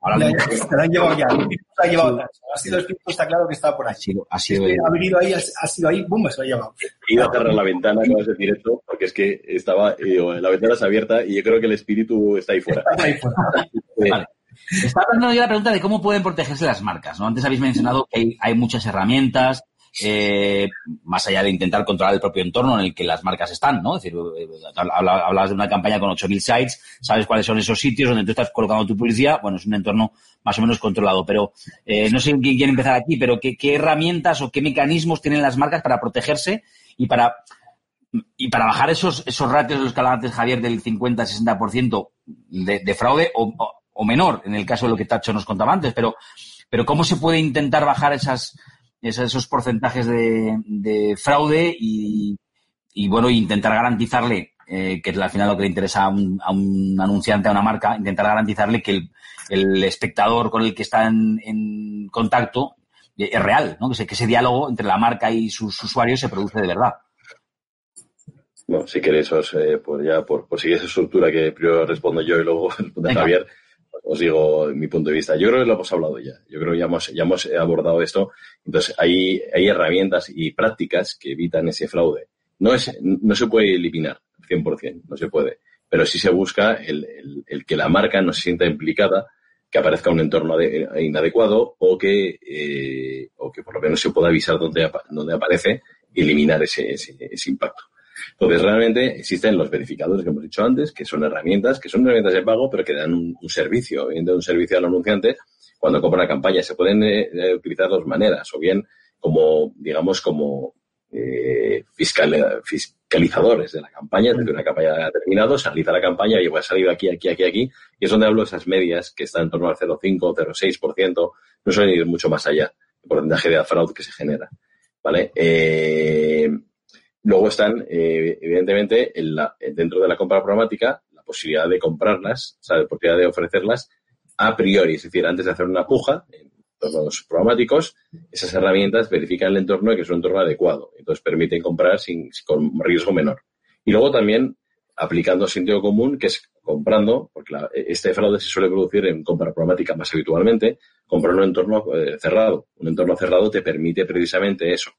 Ahora lo han llevado ya. ha llevado Ha sido el espíritu, está claro que está por ahí. Ha sido, ha sido ha venido ahí, ha sido ahí, ¡bum! Se lo ha llevado. He ido a cerrar la ventana, no es directo, porque es que estaba, digo, la ventana está abierta y yo creo que el espíritu está ahí fuera. Está ahí fuera. vale. Estaba hablando yo la pregunta de cómo pueden protegerse las marcas, ¿no? Antes habéis mencionado que hay, hay muchas herramientas, eh, más allá de intentar controlar el propio entorno en el que las marcas están, ¿no? Es decir, eh, hablabas de una campaña con 8.000 sites, sabes cuáles son esos sitios donde tú estás colocando tu publicidad, bueno, es un entorno más o menos controlado, pero eh, no sé quién quiere empezar aquí, pero ¿qué, ¿qué herramientas o qué mecanismos tienen las marcas para protegerse y para y para bajar esos, esos ratios de los que Javier del 50-60% de, de fraude o, o, menor, en el caso de lo que Tacho nos contaba antes, pero, pero ¿cómo se puede intentar bajar esas, esos porcentajes de, de fraude y, y, bueno, intentar garantizarle, eh, que al final lo que le interesa a un, a un, anunciante, a una marca, intentar garantizarle que el, el espectador con el que está en, en contacto es real, ¿no? Que, ese, que ese diálogo entre la marca y sus usuarios se produce de verdad. Bueno, si queréis, os, eh, por ya, por, por seguir esa estructura que primero respondo yo y luego responde Javier, os digo mi punto de vista. Yo creo que lo hemos hablado ya. Yo creo que ya hemos, ya hemos abordado esto. Entonces, hay, hay herramientas y prácticas que evitan ese fraude. No, es, no se puede eliminar 100%, no se puede. Pero sí se busca el, el, el que la marca no se sienta implicada, que aparezca un entorno de, inadecuado o que, eh, o que por lo menos se pueda avisar donde, donde aparece y eliminar ese, ese, ese impacto. Entonces, realmente existen los verificadores que hemos dicho antes, que son herramientas, que son herramientas de pago, pero que dan un, un servicio, un servicio al anunciante cuando compra una campaña. Se pueden eh, eh, utilizar dos maneras, o bien como, digamos, como eh, fiscal, fiscalizadores de la campaña, desde una campaña ha terminado, se la campaña y pues, ha salido aquí, aquí, aquí, aquí, y es donde hablo de esas medias que están en torno al 0,5, 0,6%, no suelen ir mucho más allá, el porcentaje de fraude que se genera. ¿Vale? Eh, Luego están, eh, evidentemente, dentro de la compra programática, la posibilidad de comprarlas, o sea, la posibilidad de ofrecerlas a priori, es decir, antes de hacer una puja, en los programáticos, esas herramientas verifican el entorno y que es un entorno adecuado. Entonces permiten comprar sin, con riesgo menor. Y luego también aplicando sentido común, que es comprando, porque este fraude se suele producir en compra programática más habitualmente, comprar un entorno eh, cerrado. Un entorno cerrado te permite precisamente eso.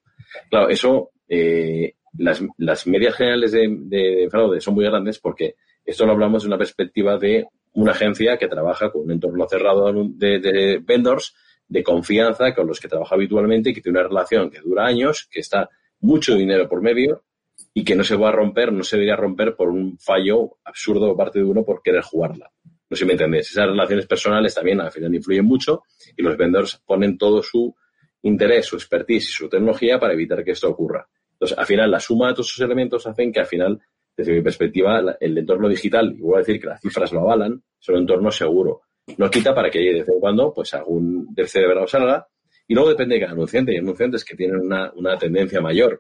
Claro, eso eh, las, las medias generales de, de, fraude son muy grandes porque esto lo hablamos de una perspectiva de una agencia que trabaja con un entorno cerrado de, de vendors de confianza con los que trabaja habitualmente y que tiene una relación que dura años, que está mucho dinero por medio y que no se va a romper, no se debería romper por un fallo absurdo por parte de uno por querer jugarla. No sé si me entendéis. Esas relaciones personales también al final influyen mucho y los vendors ponen todo su interés, su expertise y su tecnología para evitar que esto ocurra. Entonces, al final, la suma de todos esos elementos hacen que, al final, desde mi perspectiva, el entorno digital, y voy a decir que las cifras lo avalan, es un entorno seguro. No quita para que de vez en cuando, pues, algún cerebro salga, y luego depende de cada anunciante. Hay anunciantes que tienen una, una tendencia mayor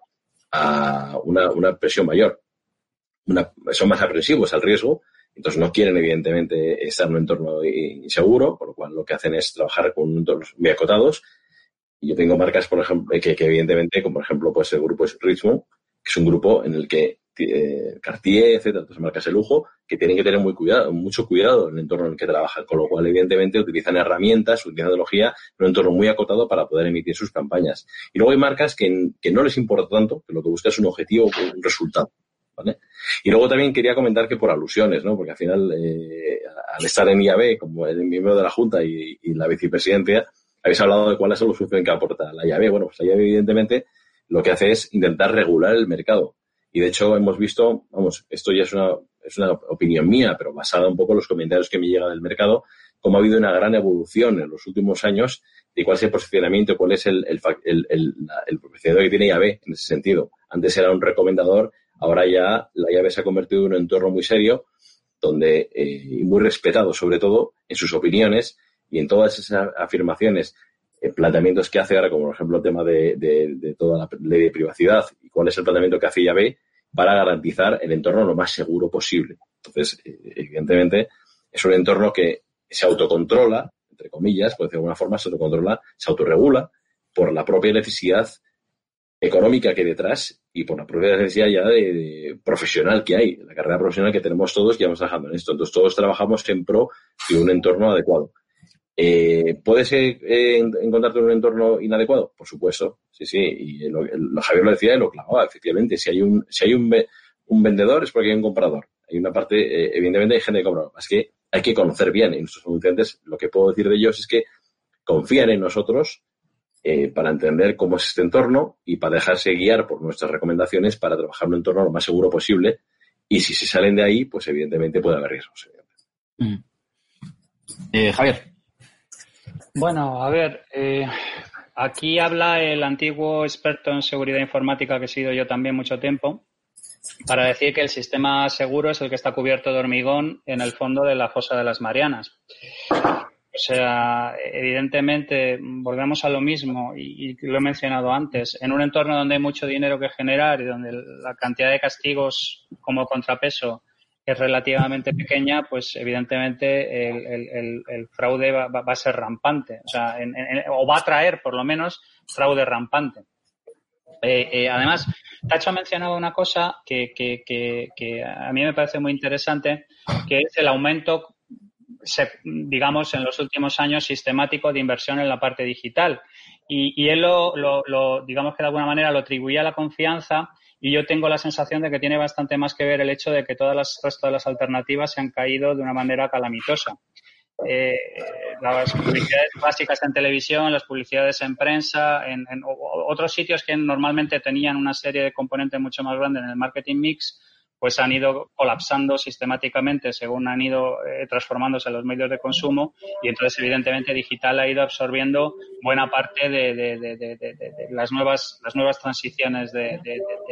a una, una presión mayor. Son más aprensivos al riesgo, entonces no quieren, evidentemente, estar en un entorno inseguro, por lo cual lo que hacen es trabajar con entornos muy acotados yo tengo marcas, por ejemplo, que, que, evidentemente, como por ejemplo, pues el grupo es Richmond, que es un grupo en el que eh, Cartier, etcétera, otras marcas de lujo, que tienen que tener muy cuidado, mucho cuidado en el entorno en el que trabajan, con lo cual, evidentemente, utilizan herramientas, utilizan tecnología en un entorno muy acotado para poder emitir sus campañas. Y luego hay marcas que, que no les importa tanto, que lo que busca es un objetivo, un resultado. ¿Vale? Y luego también quería comentar que por alusiones, ¿no? Porque al final, eh, al estar en IAB como el miembro de la Junta y, y la vicepresidencia, habéis hablado de cuál es la solución que aporta la llave. Bueno, pues la llave, evidentemente, lo que hace es intentar regular el mercado. Y de hecho, hemos visto, vamos, esto ya es una, es una opinión mía, pero basada un poco en los comentarios que me llegan del mercado, cómo ha habido una gran evolución en los últimos años de cuál es el posicionamiento, cuál es el, el, el, el, que tiene llave en ese sentido. Antes era un recomendador, ahora ya la llave se ha convertido en un entorno muy serio, donde, eh, y muy respetado sobre todo en sus opiniones, y en todas esas afirmaciones, eh, planteamientos que hace ahora, como por ejemplo el tema de, toda la ley de privacidad y cuál es el planteamiento que hace IAB para garantizar el entorno lo más seguro posible. Entonces, eh, evidentemente, es un entorno que se autocontrola, entre comillas, por decir de alguna forma, se autocontrola, se autorregula por la propia necesidad económica que hay detrás y por la propia necesidad ya de, de, profesional que hay, la carrera profesional que tenemos todos que vamos trabajando en esto. Entonces, todos trabajamos en pro de un entorno adecuado. Eh, ¿Puedes eh, encontrarte en un entorno inadecuado? Por supuesto, sí, sí. Y lo, lo, Javier lo decía y lo clavaba, efectivamente. Si hay un, si hay un, vendedor es porque hay un comprador. Hay una parte, eh, evidentemente hay gente que compra. Es que hay que conocer bien. Y nuestros anunciantes, lo que puedo decir de ellos es que confían en nosotros eh, para entender cómo es este entorno y para dejarse guiar por nuestras recomendaciones para trabajar en un entorno lo más seguro posible. Y si se salen de ahí, pues evidentemente puede haber riesgos. Mm. Eh, Javier. Bueno, a ver, eh, aquí habla el antiguo experto en seguridad informática que he sido yo también mucho tiempo, para decir que el sistema seguro es el que está cubierto de hormigón en el fondo de la fosa de las Marianas. O sea, evidentemente, volvemos a lo mismo y, lo he mencionado antes. En un entorno donde hay mucho dinero que generar y donde la cantidad de castigos como contrapeso es relativamente pequeña, pues evidentemente el, fraude va, a ser rampante. O, sea, o va a traer, por lo menos, fraude rampante. Eh, eh, además, Tacho ha mencionado una cosa que, que, a mí me parece muy interesante, que es el aumento digamos, en los últimos años sistemático de inversión en la parte digital. Y, él lo, lo, digamos que de alguna manera lo atribuía a la confianza y yo tengo la sensación de que tiene bastante más que ver el hecho de que todas las resto de las alternativas se han caído de una manera calamitosa. Eh, las publicidades básicas en televisión, las publicidades en prensa, en, en, otros sitios que normalmente tenían una serie de componentes mucho más grandes en el marketing mix, pues han ido colapsando sistemáticamente según han ido eh, transformándose los medios de consumo y entonces evidentemente digital ha ido absorbiendo buena parte de, las nuevas las nuevas transiciones de,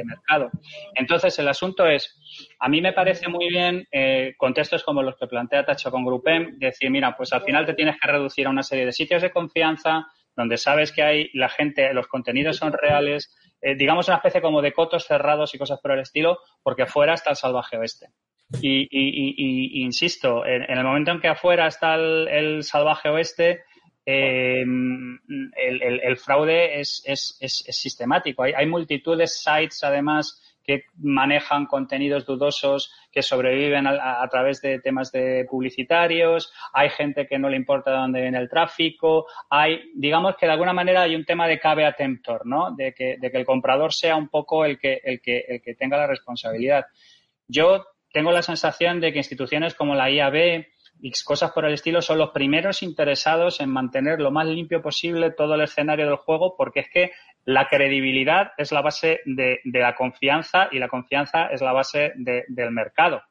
mercado. Entonces el asunto es, a mí me parece muy bien eh, contextos como los que plantea Tacho con Grupem, decir, mira, pues al final te tienes que reducir a una serie de sitios de confianza donde sabes que hay la gente, los contenidos son reales, eh, digamos, una especie como de cotos cerrados y cosas por el estilo, porque afuera está el salvaje oeste. Y, insisto, en, el momento en que afuera está el, salvaje oeste, eh, el, fraude es, sistemático. Hay, hay, multitud de sites, además, que manejan contenidos dudosos, que sobreviven a, través de temas de publicitarios, hay gente que no le importa de dónde viene el tráfico, hay, digamos que de alguna manera hay un tema de cabe a ¿no? De que, de que el comprador sea un poco el que, el que, el que tenga la responsabilidad. Yo tengo la sensación de que instituciones como la IAB, y cosas por el estilo son los primeros interesados en mantener lo más limpio posible todo el escenario del juego porque es que la credibilidad es la base de, la confianza y la confianza es la base del mercado.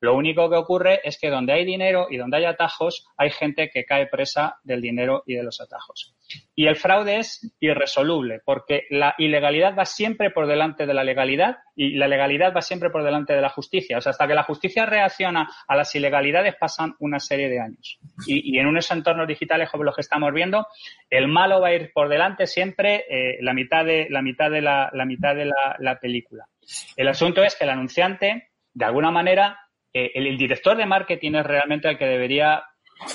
Lo único que ocurre es que donde hay dinero y donde hay atajos, hay gente que cae presa del dinero y de los atajos. Y el fraude es irresoluble, porque la ilegalidad va siempre por delante de la legalidad y la legalidad va siempre por delante de la justicia. O sea, hasta que la justicia reacciona a las ilegalidades pasan una serie de años. Y, en unos entornos digitales como los que estamos viendo, el malo va a ir por delante siempre eh, la mitad de la mitad de la, mitad de la película. El asunto es que el anunciante, de alguna manera, eh, el, director de marketing es realmente el que debería,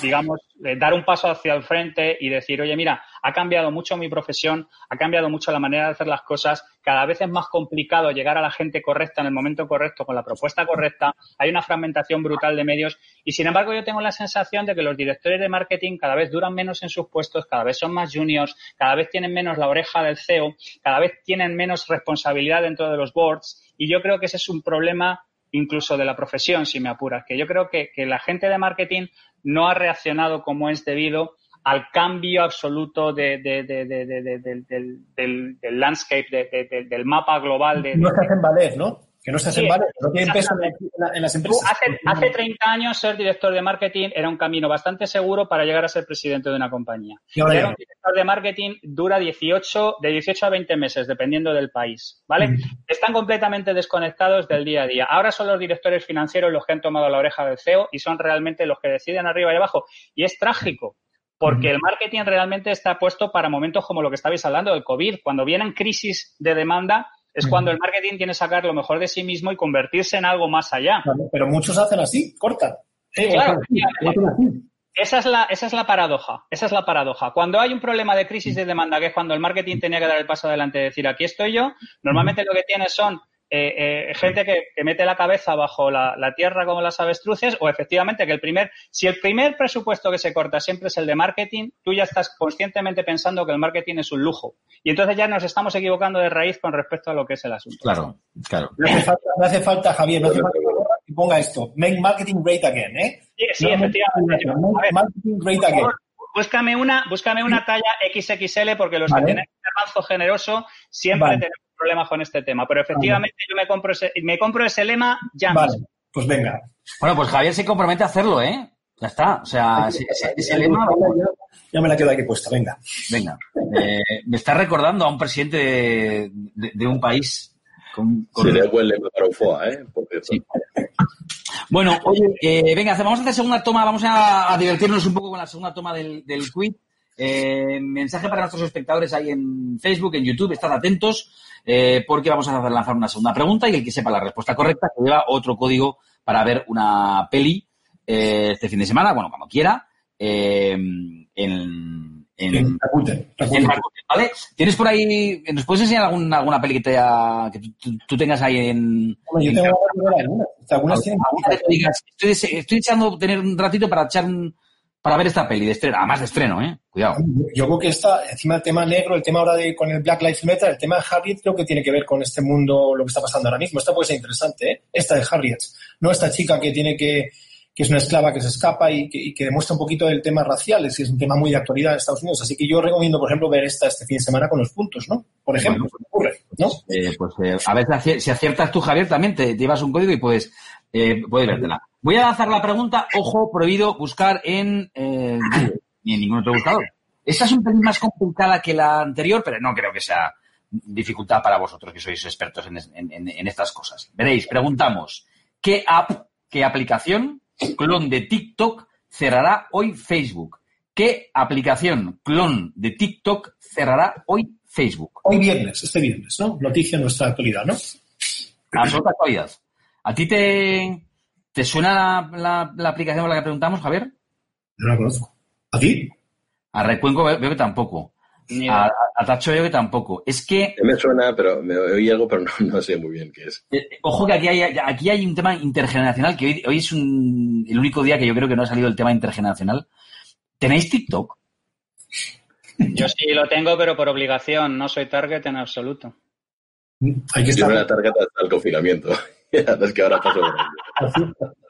digamos, eh, dar un paso hacia el frente y decir, oye, mira, ha cambiado mucho mi profesión, ha cambiado mucho la manera de hacer las cosas, cada vez es más complicado llegar a la gente correcta en el momento correcto, con la propuesta correcta, hay una fragmentación brutal de medios y, sin embargo, yo tengo la sensación de que los directores de marketing cada vez duran menos en sus puestos, cada vez son más juniors, cada vez tienen menos la oreja del CEO, cada vez tienen menos responsabilidad dentro de los boards y yo creo que ese es un problema incluso de la profesión, si me apuras, que yo creo que, la gente de marketing no ha reaccionado como es debido al cambio absoluto de, del, landscape, del mapa global. De, no se hacen valer, ¿no? Que no se hacen valer, no tienen peso en, las empresas. Hace, hace, 30 años ser director de marketing era un camino bastante seguro para llegar a ser presidente de una compañía. Un director de marketing dura 18, de 18 a 20 meses, dependiendo del país, ¿vale? Están completamente desconectados del día a día. Ahora son los directores financieros los que han tomado la oreja del CEO y son realmente los que deciden arriba y abajo. Y es trágico, porque el marketing realmente está puesto para momentos como lo que estabais hablando del COVID, cuando vienen crisis de demanda es cuando el marketing tiene que sacar lo mejor de sí mismo y convertirse en algo más allá. pero muchos hacen así, cortan. claro, esa es, la, esa es la paradoja, esa es la paradoja. Cuando hay un problema de crisis de demanda, que es cuando el marketing tenía que dar el paso adelante y decir, aquí estoy yo, normalmente lo que tienes son eh, eh, gente que, mete la cabeza bajo la, tierra como las avestruces o efectivamente que el primer, si el primer presupuesto que se corta siempre es el de marketing, tú ya estás conscientemente pensando que el marketing es un lujo. Y entonces ya nos estamos equivocando de raíz con respecto a lo que es el asunto. Claro, claro. No hace falta, no hace falta Javier, no hace falta que ponga esto. Make marketing great again, ¿eh? Sí, efectivamente. marketing great again búscame una, búscame una talla XXL porque los que tienen manzo generoso siempre tenemos problemas con este tema. Pero efectivamente yo me compro ese, me compro ese lema ya Vale, pues venga. Bueno, pues Javier se compromete a hacerlo, ¿eh? Ya está. O sea, ese, ese lema. Ya me la quedo aquí puesta, venga. Venga. Eh, me está recordando a un presidente de, de, de un país. Con, con... Sería buen lema para UFOA, ¿eh? Por cierto. Sí. Bueno, oye, eh, venga, vamos a hacer segunda toma, vamos a, a, divertirnos un poco con la segunda toma del, del quiz. Eh, mensaje para nuestros espectadores ahí en Facebook, en YouTube, estad atentos, eh, porque vamos a lanzar una segunda pregunta y el que sepa la respuesta correcta se lleva otro código para ver una peli eh, este fin de semana, bueno, cuando quiera, en, en, en, Rakuten, Rakuten. en Rakuten, ¿vale? ¿Tienes por ahí, nos puedes enseñar algún, alguna peli que, te haya, que tú, tú, tengas ahí en... Bueno, yo tengo algunas, algunas. Alguna digas, estoy, estoy echando tener un ratito para echar un, para ver esta peli de estreno, además de estreno, ¿eh? Cuidado. Yo creo que está, encima del tema negro, el tema ahora de con el Black Lives Matter, el tema de Harriet creo que tiene que ver con este mundo, lo que está pasando ahora mismo. Esta puede ser interesante, ¿eh? Esta de Harriet, no esta chica que tiene que, que es una esclava que se escapa y que, y que demuestra un poquito el tema racial, es, es un tema muy de actualidad en Estados Unidos. Así que yo recomiendo, por ejemplo, ver esta este fin de semana con los puntos, ¿no? Por ejemplo, bueno, ocurre, ¿no? Eh, pues eh, a ver si aciertas tú, Javier, también te llevas un código y puedes, eh, puedes vértela. Voy a lanzar la pregunta, ojo, prohibido buscar en, ni en ningún otro buscador. Esta es un pelín más complicada que la anterior, pero no creo que sea dificultad para vosotros que sois expertos en, en, en estas cosas. Veréis, preguntamos, ¿qué app, qué aplicación, clon de TikTok, cerrará hoy Facebook? ¿Qué aplicación, clon de TikTok, cerrará hoy Facebook? Hoy viernes, este viernes, ¿no? Noticia en nuestra actualidad, ¿no? Absoluta actualidad. ¿A ti te, ¿Te suena la, la, la, aplicación por la que preguntamos, Javier? No la conozco. ¿A ti? A Recuenco veo, veo que tampoco. A, a, Tacho veo que tampoco. Es que... Me suena, pero me oí algo, pero no, no, sé muy bien qué es. Eh, ojo que aquí hay, aquí hay un tema intergeneracional, que hoy, hoy es un, el único día que yo creo que no ha salido el tema intergeneracional. ¿Tenéis TikTok? Yo sí lo tengo, pero por obligación. No soy target en absoluto. Hay que estar... Yo no era target hasta el confinamiento. es que ahora paso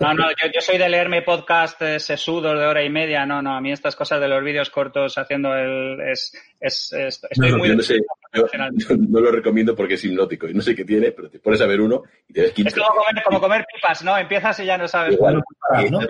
No, no, yo, yo, soy de leerme podcast eh, sesudos de hora y media. No, no, a mí estas cosas de los vídeos cortos haciendo el. Es, es, es estoy no, muy. Yo no, sé, yo, no, lo recomiendo porque es hipnótico y no sé qué tiene, pero te pones a ver uno y te ves 15. Es como comer, como comer pipas, ¿no? Empiezas y ya no sabes. Igual, ¿no?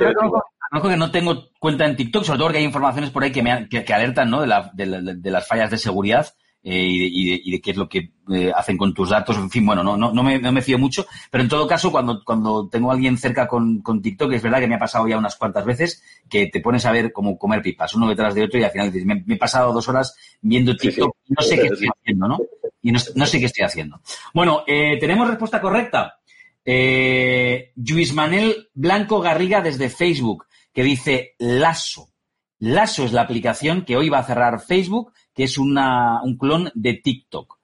No, que no tengo cuenta en TikTok, sobre todo porque hay informaciones por ahí que, me, que, que alertan ¿no? de, la, de, la, de las fallas de seguridad. Eh, y, de, y, de, y, de, qué es lo que eh, hacen con tus datos. En fin, bueno, no, no, no, me, no me fío mucho, pero en todo caso, cuando, cuando tengo a alguien cerca con, con TikTok, es verdad que me ha pasado ya unas cuantas veces que te pones a ver cómo comer pipas, uno detrás de otro, y al final dices, me, me he pasado dos horas viendo TikTok y no sé qué estoy haciendo, ¿no? Y no, no sé qué estoy haciendo. Bueno, eh, tenemos respuesta correcta. Eh, Luis Manuel Blanco Garriga desde Facebook, que dice Lasso. Lasso es la aplicación que hoy va a cerrar Facebook que es una, un clon de TikTok.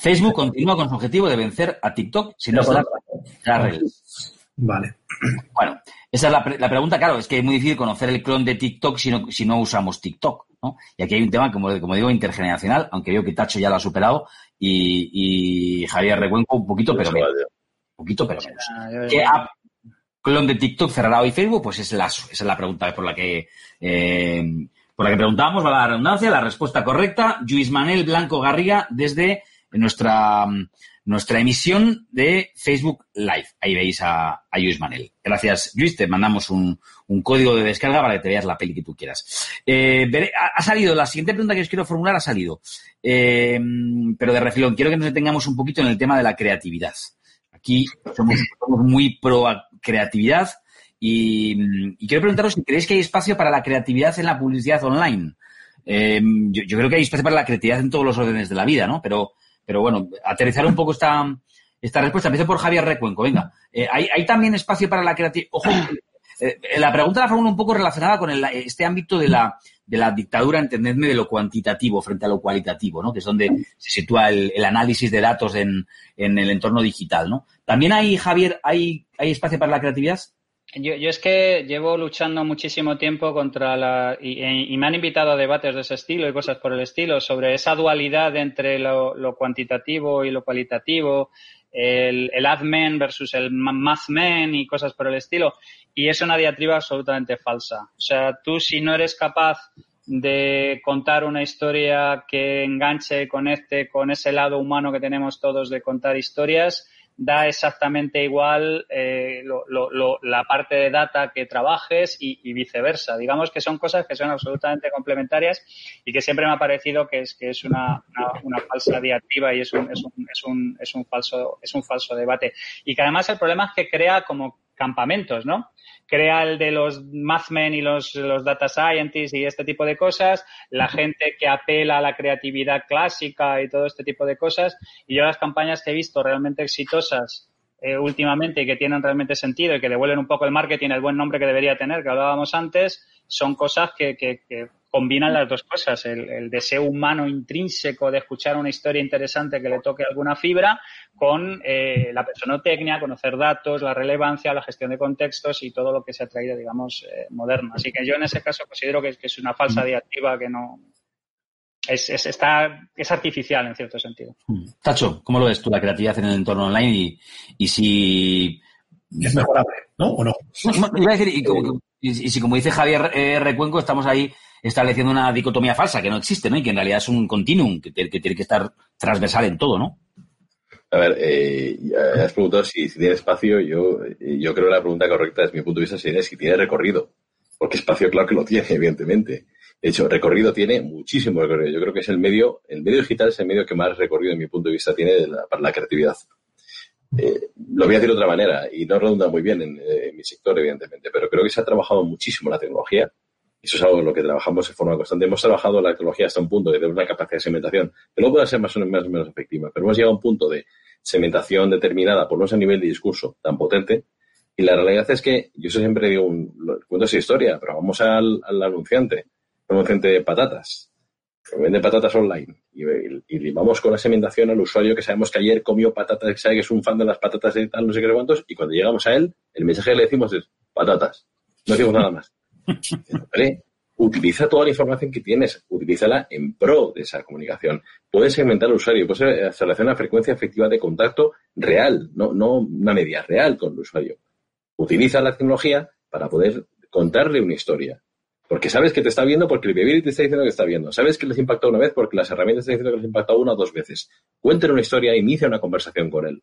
Facebook continúa con su objetivo de vencer a TikTok si no se las redes. Vale. Bueno, esa es la, la, pregunta, claro, es que es muy difícil conocer el clon de TikTok si no, si no usamos TikTok, ¿no? Y aquí hay un tema, como, como digo, intergeneracional, aunque veo que Tacho ya lo ha superado y, y Javier Recuenco un poquito, pero menos. Un poquito, pero menos. ¿Qué app clon de TikTok cerrará hoy Facebook? Pues es. Esa es la pregunta por la que eh, por la que preguntábamos, va la redundancia, la respuesta correcta, Luis Manuel Blanco Garriga desde nuestra, nuestra emisión de Facebook Live. Ahí veis a, a Luis Manuel. Gracias, Luis. Te mandamos un, un, código de descarga para que te veas la peli que tú quieras. Eh, ha, salido, la siguiente pregunta que os quiero formular ha salido. Eh, pero de refilón, quiero que nos detengamos un poquito en el tema de la creatividad. Aquí somos, somos muy pro creatividad y, quiero preguntaros si creéis que hay espacio para la creatividad en la publicidad online. Eh, yo, creo que hay espacio para la creatividad en todos los órdenes de la vida, ¿no? Pero, pero bueno, aterrizar un poco esta, esta respuesta. Empiezo por Javier Recuenco. Venga, eh, ¿hay, ¿hay, también espacio para la creatividad? Ojo, eh, la pregunta la formulo un poco relacionada con este ámbito de la, de la dictadura, entendedme, de lo cuantitativo frente a lo cualitativo, ¿no? Que es donde se sitúa el, el análisis de datos en, en, el entorno digital, ¿no? ¿También hay, Javier, hay, hay espacio para la creatividad? Yo, yo, es que llevo luchando muchísimo tiempo contra la. Y, y, me han invitado a debates de ese estilo y cosas por el estilo, sobre esa dualidad entre lo, lo cuantitativo y lo cualitativo. el, el admin versus el mathman y cosas por el estilo. Y es una diatriba absolutamente falsa. O sea, tú si no eres capaz de contar una historia que enganche, conecte con ese lado humano que tenemos todos de contar historias, da exactamente igual eh, la parte de data que trabajes y, viceversa. Digamos que son cosas que son absolutamente complementarias y que siempre me ha parecido que es, que es una, una, falsa diatriba y es un, es, un, es, un, es, un falso, es un falso debate. Y que además el problema es que crea como campamentos, ¿no? crea el de los mathmen y los, los data scientists y este tipo de cosas, la gente que apela a la creatividad clásica y todo este tipo de cosas. Y yo las campañas que he visto realmente exitosas eh, últimamente y que tienen realmente sentido y que devuelven un poco el marketing, el buen nombre que debería tener, que hablábamos antes, son cosas que, que, que combinan las dos cosas, el, deseo humano intrínseco de escuchar una historia interesante que le toque alguna fibra con eh, la personotecnia, conocer datos, la relevancia, la gestión de contextos y todo lo que se ha traído, digamos, eh, moderno. Así que yo en ese caso considero que, es una falsa diativa que no... Es, es, está, es artificial en cierto sentido. Hmm. Tacho, ¿cómo lo ves tú la creatividad en el entorno online y, y si... Es mejorable, ¿no? ¿O no? Iba a decir, y, y, si como dice Javier eh, Recuenco, estamos ahí estableciendo una dicotomía falsa que no existe, ¿no? Y que en realidad es un continuum que, tiene que estar transversal en todo, ¿no? A ver, eh, has preguntado si, tiene espacio. Yo, yo creo que la pregunta correcta, desde mi punto de vista, sería si tiene recorrido. Porque espacio, claro que lo tiene, evidentemente. De hecho, recorrido tiene muchísimo recorrido. Yo creo que es el medio, el medio digital es el medio que más recorrido, en mi punto de vista, tiene para la creatividad. Eh, lo voy a decir de otra manera, y no redunda muy bien en, eh, en, mi sector, evidentemente, pero creo que se ha trabajado muchísimo la tecnología eso es algo en lo que trabajamos de forma constante. Hemos trabajado la tecnología hasta un punto de tener una capacidad de segmentación que luego puede ser más o menos, efectiva, pero hemos llegado a un punto de segmentación determinada, por menos a nivel de discurso tan potente, y la realidad es que yo siempre digo, un, cuento esa historia, pero vamos al, anunciante, un anunciante de patatas, que vende patatas online, y, y, vamos con la segmentación al usuario que sabemos que ayer comió patatas, que sabe que es un fan de las patatas y tal, no sé qué cuántos, y cuando llegamos a él, el mensaje que le decimos es patatas, no decimos nada más utiliza toda la información que tienes, utilízala en pro de esa comunicación. Puedes segmentar al usuario, puedes establecer una frecuencia efectiva de contacto real, no, no una media, real con el usuario. Utiliza la tecnología para poder contarle una historia. Porque sabes que te está viendo porque el bebé te está diciendo que está viendo. Sabes que les impactó una vez porque las herramientas te están diciendo que les impactado una o dos veces. Cuéntale una historia, inicia una conversación con él.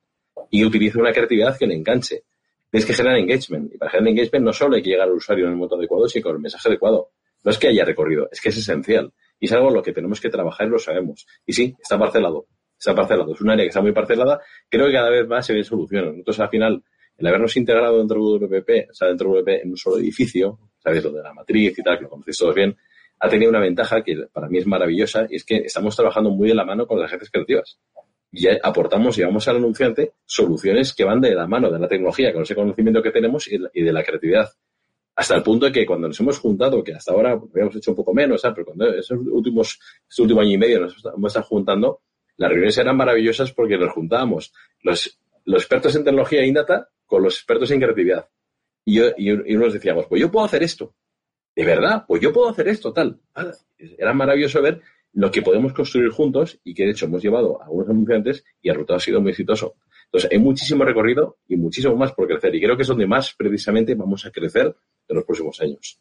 Y utiliza una creatividad que le enganche. Tienes que generar engagement. Y para generar engagement no solo hay que llegar al usuario en el momento adecuado, sino con el mensaje adecuado. No es que haya recorrido, es que es esencial. Y es algo en lo que tenemos que trabajar y lo sabemos. Y sí, está parcelado. Está parcelado. Es un área que está muy parcelada. Creo que cada vez más se ve soluciones. Entonces, al final, el habernos integrado dentro de WPP, o sea, dentro de WPP en un solo edificio, sabéis lo de la matriz y tal, que lo conocéis todos bien, ha tenido una ventaja que para mí es maravillosa y es que estamos trabajando muy de la mano con las agencias creativas y aportamos, llevamos al anunciante soluciones que van de la mano de la tecnología, con ese conocimiento que tenemos y de la creatividad. Hasta el punto de que cuando nos hemos juntado, que hasta ahora habíamos hecho un poco menos, pero cuando esos últimos, este último año y medio nos hemos estado juntando, las reuniones eran maravillosas porque nos juntábamos los, expertos en tecnología y data con los expertos en creatividad. Y, yo, y, nos decíamos, pues yo puedo hacer esto. De verdad, pues yo puedo hacer esto, tal. Era maravilloso ver lo que podemos construir juntos y que de hecho hemos llevado a algunos anunciantes y el resultado ha sido muy exitoso. Entonces, hay muchísimo recorrido y muchísimo más por crecer y creo que es donde más precisamente vamos a crecer en los próximos años.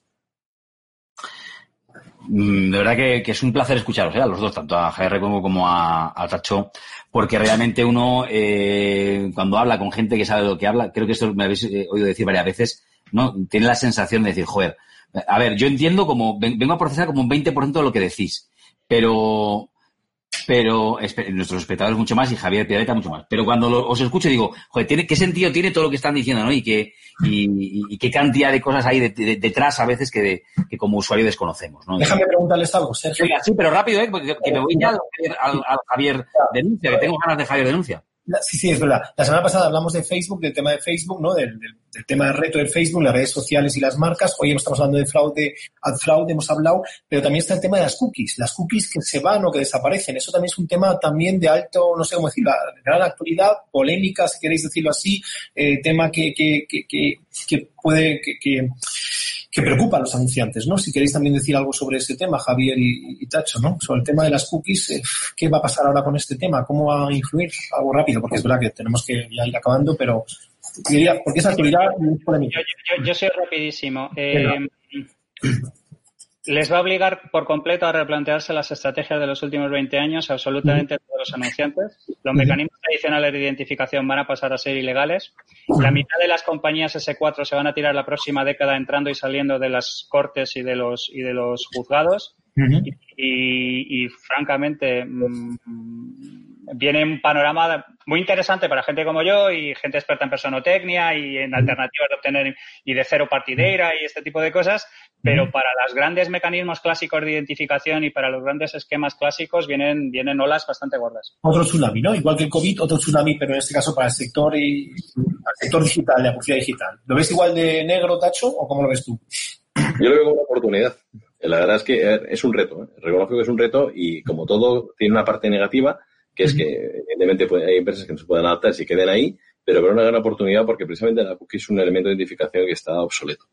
Mm, de verdad que, es un placer escucharos, ¿eh? a los dos, tanto a GR como, como a, Tacho, porque realmente uno, eh, cuando habla con gente que sabe lo que habla, creo que esto me habéis eh, oído decir varias veces, ¿no? Tiene la sensación de decir, joder, a ver, yo entiendo como, vengo a procesar como un 20% de lo que decís pero pero nuestros espectadores mucho más y Javier Piedreta mucho más. Pero cuando os escucho digo, joder, ¿tiene, ¿qué sentido tiene todo lo que están diciendo, no? Y qué, y, qué cantidad de cosas hay detrás a veces que, que, como usuario desconocemos, ¿no? Déjame preguntarles algo, Sergio. sí, pero rápido, ¿eh? Porque que me voy ya al, al Javier Denuncia, que tengo ganas de Javier Denuncia. Sí, sí, es verdad. La semana pasada hablamos de Facebook, del tema de Facebook, ¿no? Del, tema de reto de Facebook, las redes sociales y las marcas. Hoy estamos hablando de fraude, ad fraude, hemos hablado, pero también está el tema de las cookies, las cookies que se van o que desaparecen. Eso también es un tema también de alto, no sé cómo decirlo, de gran actualidad, polémica, si queréis decirlo así, eh, tema que, que, que, que, puede, que, que preocupa a los anunciantes, ¿no? Si queréis también decir algo sobre ese tema, Javier y, Tacho, ¿no? Sobre el tema de las cookies, eh, ¿qué va a pasar ahora con este tema? ¿Cómo va a influir? Algo rápido, porque es verdad que tenemos que ya ir acabando, pero porque esa actualidad es polémica. Yo, yo, soy rapidísimo. Eh, les va a obligar por completo a replantearse las estrategias de los últimos 20 años absolutamente todos los anunciantes. Los mecanismos tradicionales de identificación van a pasar a ser ilegales. La mitad de las compañías S4 se van a tirar la próxima década entrando y saliendo de las cortes y de los, y de los juzgados. y, francamente, mm, viene un panorama muy interesante para gente como yo y gente experta en personotecnia y en alternativas de obtener y de cero partidera y este tipo de cosas, pero para los grandes mecanismos clásicos de identificación y para los grandes esquemas clásicos vienen, vienen olas bastante gordas. Otro tsunami, ¿no? Igual que el COVID, otro tsunami, pero en este caso para el sector y el sector digital, la publicidad digital. ¿Lo ves igual de negro, Tacho, o cómo lo ves tú? Yo lo veo como una oportunidad. La verdad es que eh, es un reto. ¿eh? Reconozco que es un reto y como todo tiene una parte negativa, que es que evidentemente hay empresas que no se pueden adaptar y queden ahí, pero veo una gran oportunidad porque precisamente la cookie es un elemento de identificación que está obsoleto.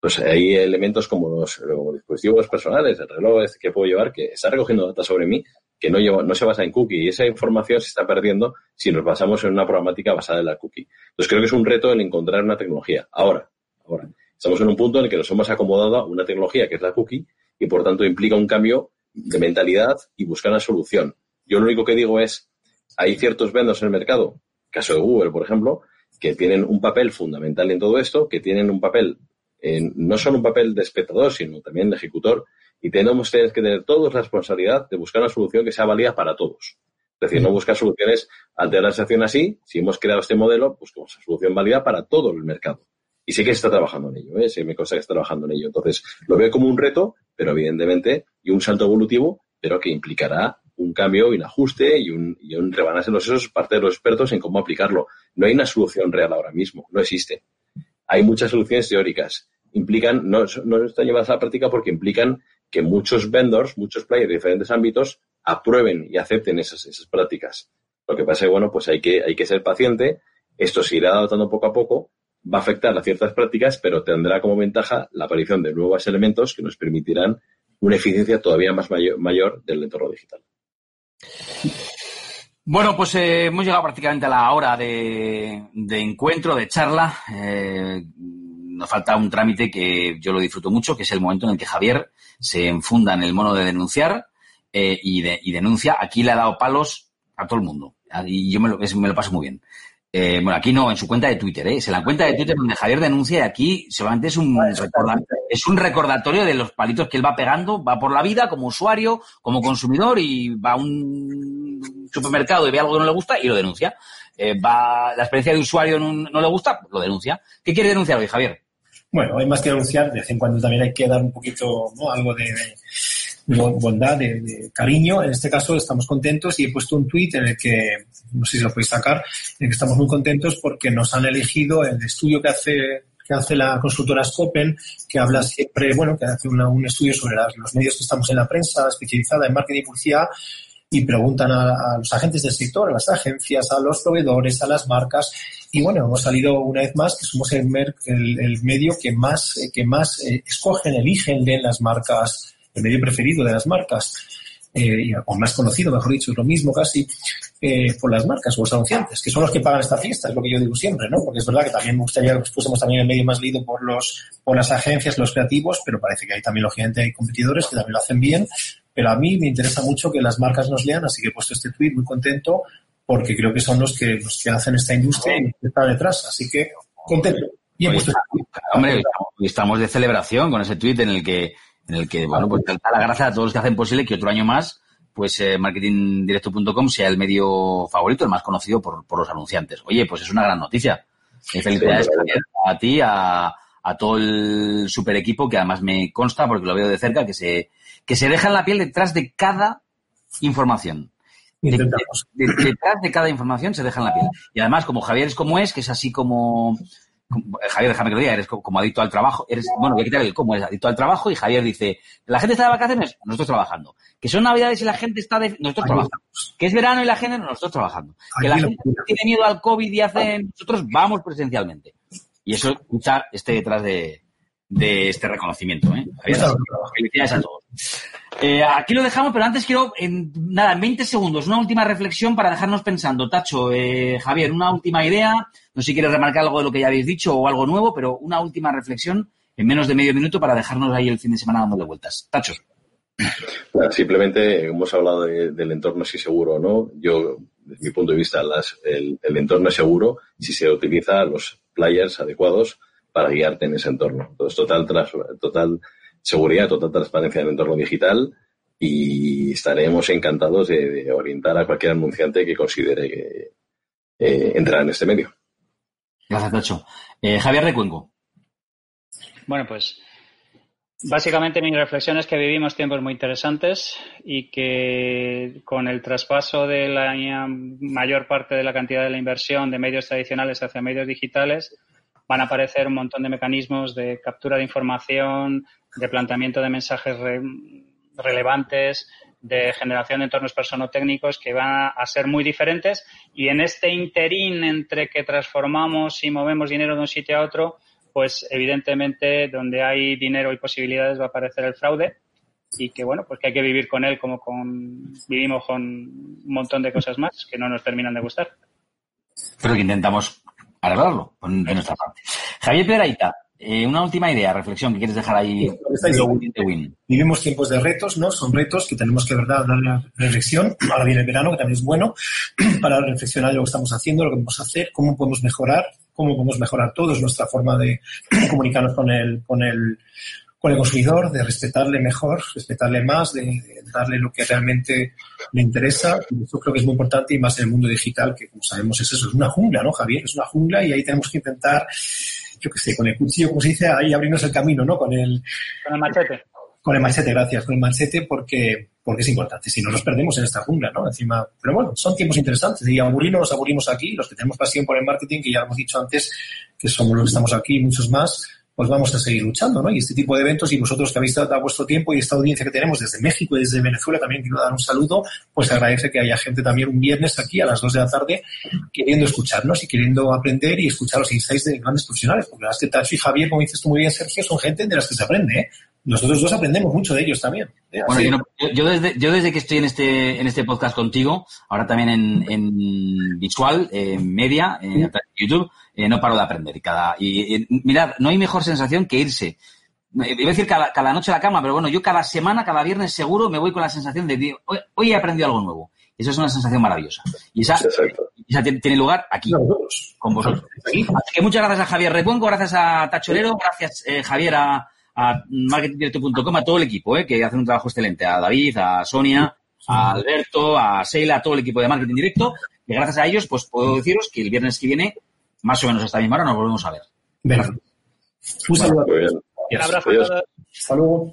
Pues hay elementos como los, dispositivos personales, el reloj este que puedo llevar, que está recogiendo datos sobre mí, que no, llevo, no se basa en cookie y esa información se está perdiendo si nos basamos en una programática basada en la cookie. Entonces creo que es un reto el encontrar una tecnología. Ahora, ahora, estamos en un punto en el que nos hemos acomodado a una tecnología que es la cookie y por tanto implica un cambio de mentalidad y buscar una solución. Yo lo único que digo es, hay ciertos vendors en el mercado, caso de Google, por ejemplo, que tienen un papel fundamental en todo esto, que tienen un papel, no solo un papel de espectador, sino también de ejecutor, y tenemos que tener todos la responsabilidad de buscar una solución que sea válida para todos. Es decir, no buscar soluciones ante la situación así. Si hemos creado este modelo, buscamos una solución válida para todo el mercado. Y sé que se está trabajando en ello, ¿eh? sí me consta que está trabajando en ello. Entonces, lo veo como un reto, pero evidentemente, y un salto evolutivo, pero que implicará un cambio y un ajuste y un, y un rebanarse los sesos parte de los expertos en cómo aplicarlo. No hay una solución real ahora mismo, no existe. Hay muchas soluciones teóricas. Implican, no, no están llevadas a la práctica porque implican que muchos vendors, muchos players de diferentes ámbitos aprueben y acepten esas, esas prácticas. Lo que pasa es que, bueno, pues hay que, hay que ser paciente. Esto se irá adaptando poco a poco, va a afectar a ciertas prácticas, pero tendrá como ventaja la aparición de nuevos elementos que nos permitirán una eficiencia todavía más mayor, mayor del entorno digital. Bueno, pues eh, hemos llegado prácticamente a la hora de, encuentro, de charla. Eh, nos falta un trámite que yo lo disfruto mucho, que es el momento en el que Javier se enfunda en el mono de denunciar eh, y, denuncia. Aquí le ha dado palos a todo el mundo. Y yo me lo, me lo paso muy bien. Eh, bueno, aquí no, en su cuenta de Twitter, ¿eh? Es en la cuenta de Twitter donde Javier denuncia y aquí solamente es un, es un recordatorio de los palitos que él va pegando, va por la vida como usuario, como consumidor y va a un supermercado y ve algo que no le gusta y lo denuncia. Eh, va, la experiencia de usuario no, le gusta, lo denuncia. ¿Qué quiere denunciar hoy, Javier? Bueno, hay más que denunciar, de vez en cuando también hay que dar un poquito, ¿no? Algo de bondad, de, cariño. En este caso estamos contentos y he puesto un tuit en el que, no sé si lo podéis sacar, en el que estamos muy contentos porque nos han elegido el estudio que hace que hace la consultora Scopen, que habla siempre, bueno, que hace un estudio sobre los medios que estamos en la prensa especializada en marketing y publicidad y preguntan a, los agentes del sector, a las agencias, a los proveedores, a las marcas. Y bueno, hemos salido una vez más que somos el, el, medio que más, que más eh, escogen, eligen, de las marcas el medio preferido de las marcas, eh, o más conocido, mejor dicho, es lo mismo casi, eh, por las marcas o los anunciantes, que son los que pagan esta fiesta, es lo que yo digo siempre, ¿no? Porque es verdad que también me gustaría que fuésemos también el medio más leído por los, por las agencias, los creativos, pero parece que hay también, lógicamente, hay competidores que también lo hacen bien, pero a mí me interesa mucho que las marcas nos lean, así que he puesto este tweet muy contento, porque creo que son los que, los que hacen esta industria y que está detrás, así que contento. Bien puesto. Hombre, estamos de celebración con ese tweet en el que en el que, bueno, pues da la gracia a todos los que hacen posible que otro año más, pues eh, marketingdirecto.com sea el medio favorito, el más conocido por, por los anunciantes. Oye, pues es una gran noticia. felicidades a ti, a, a todo el super equipo, que además me consta, porque lo veo de cerca, que se, que se deja en la piel detrás de cada información. detrás de cada información se deja en la piel. Y además, como Javier es como es, que es así como Javier, déjame que lo diga, eres como adicto al trabajo, eres, bueno, voy a quitar el cómo, eres adicto al trabajo y Javier dice, ¿la gente está de vacaciones? Nosotros trabajando. Que son navidades y la gente está de, nosotros trabajando. Que es verano y la gente, nosotros trabajando. Que la gente tiene miedo al COVID y hace, nosotros vamos presencialmente. Y eso, escucha, esté detrás de, de este reconocimiento. ¿eh? Felicidades a todos. Eh, aquí lo dejamos, pero antes quiero, en, nada, en 20 segundos, una última reflexión para dejarnos pensando. Tacho, eh, Javier, una última idea. No sé si quieres remarcar algo de lo que ya habéis dicho o algo nuevo, pero una última reflexión en menos de medio minuto para dejarnos ahí el fin de semana dando vueltas. Tacho. simplemente hemos hablado del entorno si seguro o no. Yo, desde mi punto de vista, el, entorno es seguro si se utiliza los players adecuados para guiarte en ese entorno. Entonces, total, total seguridad, total transparencia en el entorno digital y estaremos encantados de, orientar a cualquier anunciante que considere que eh, entrar en este medio. Gracias, Tacho. Eh, Javier Recuenco. Bueno, pues básicamente mi reflexión es que vivimos tiempos muy interesantes y que con el traspaso de la mayor parte de la cantidad de la inversión de medios tradicionales hacia medios digitales, van a aparecer un montón de mecanismos de captura de información, de planteamiento de mensajes relevantes, de generación de entornos personotécnicos que van a ser muy diferentes y en este interín entre que transformamos y movemos dinero de un sitio a otro, pues evidentemente donde hay dinero y posibilidades va a aparecer el fraude y que bueno, pues que hay que vivir con él como con vivimos con un montón de cosas más que no nos terminan de gustar. Pero que intentamos arreglarlo de nuestra parte. Javier Peraita, eh, una última idea, reflexión que quieres dejar ahí. Vivimos tiempos de retos, ¿no? Son retos que tenemos que, verdad, darle reflexión. Ahora viene el verano, que también es bueno, para reflexionar de lo que estamos haciendo, lo que podemos hacer, cómo podemos mejorar, cómo podemos mejorar todos nuestra forma de comunicarnos con el, con el, con el consumidor, de respetarle mejor, respetarle más, de, darle lo que realmente le interesa. Eso creo que es muy importante y más en el mundo digital, que como sabemos es eso, es una jungla, ¿no, Javier? Es una jungla y ahí tenemos que intentar, yo qué sé, con el cuchillo, como se dice, ahí abrirnos el camino, ¿no? Con el, con el machete. Con el machete, gracias, con el machete porque, porque es importante. Si no nos perdemos en esta jungla, ¿no? Encima, pero bueno, son tiempos interesantes y aburrirnos nos aburrimos aquí, los que tenemos pasión por el marketing, que ya hemos dicho antes, que somos los que estamos aquí, muchos más, pues vamos a seguir luchando, ¿no? Y este tipo de eventos y vosotros que habéis dado vuestro tiempo y esta audiencia que tenemos desde México y desde Venezuela, también quiero dar un saludo, pues agradece que haya gente también un viernes aquí a las 2 de la tarde queriendo escucharnos y queriendo aprender y escuchar los insights de grandes profesionales, porque las que Tacho y Javier, como dices tú muy bien, Sergio, son gente de las que se aprende, ¿eh? Nosotros dos aprendemos mucho de ellos también. ¿eh? Bueno, yo, desde, yo desde que estoy en este, en este podcast contigo, ahora también en, en visual, en media, en YouTube, eh, no paro de aprender. Y, cada, y, mirad, no hay mejor sensación que irse. Iba a decir cada, cada, noche a la cama, pero bueno, yo cada semana, cada viernes seguro me voy con la sensación de, hoy, hoy he aprendido algo nuevo. Eso es una sensación maravillosa. Y esa, esa tiene lugar aquí, con vosotros. Así que muchas gracias a Javier Repongo, gracias a Tachorero, gracias eh, Javier a, a marketingdirecto.com, a todo el equipo, eh, que hacen un trabajo excelente, a David, a Sonia, a Alberto, a Seila, a todo el equipo de Marketing Directo. Y gracias a ellos, pues puedo deciros que el viernes que viene más o menos hasta misma hora nos volvemos a ver. Un saludo. Un abrazo. Hasta luego.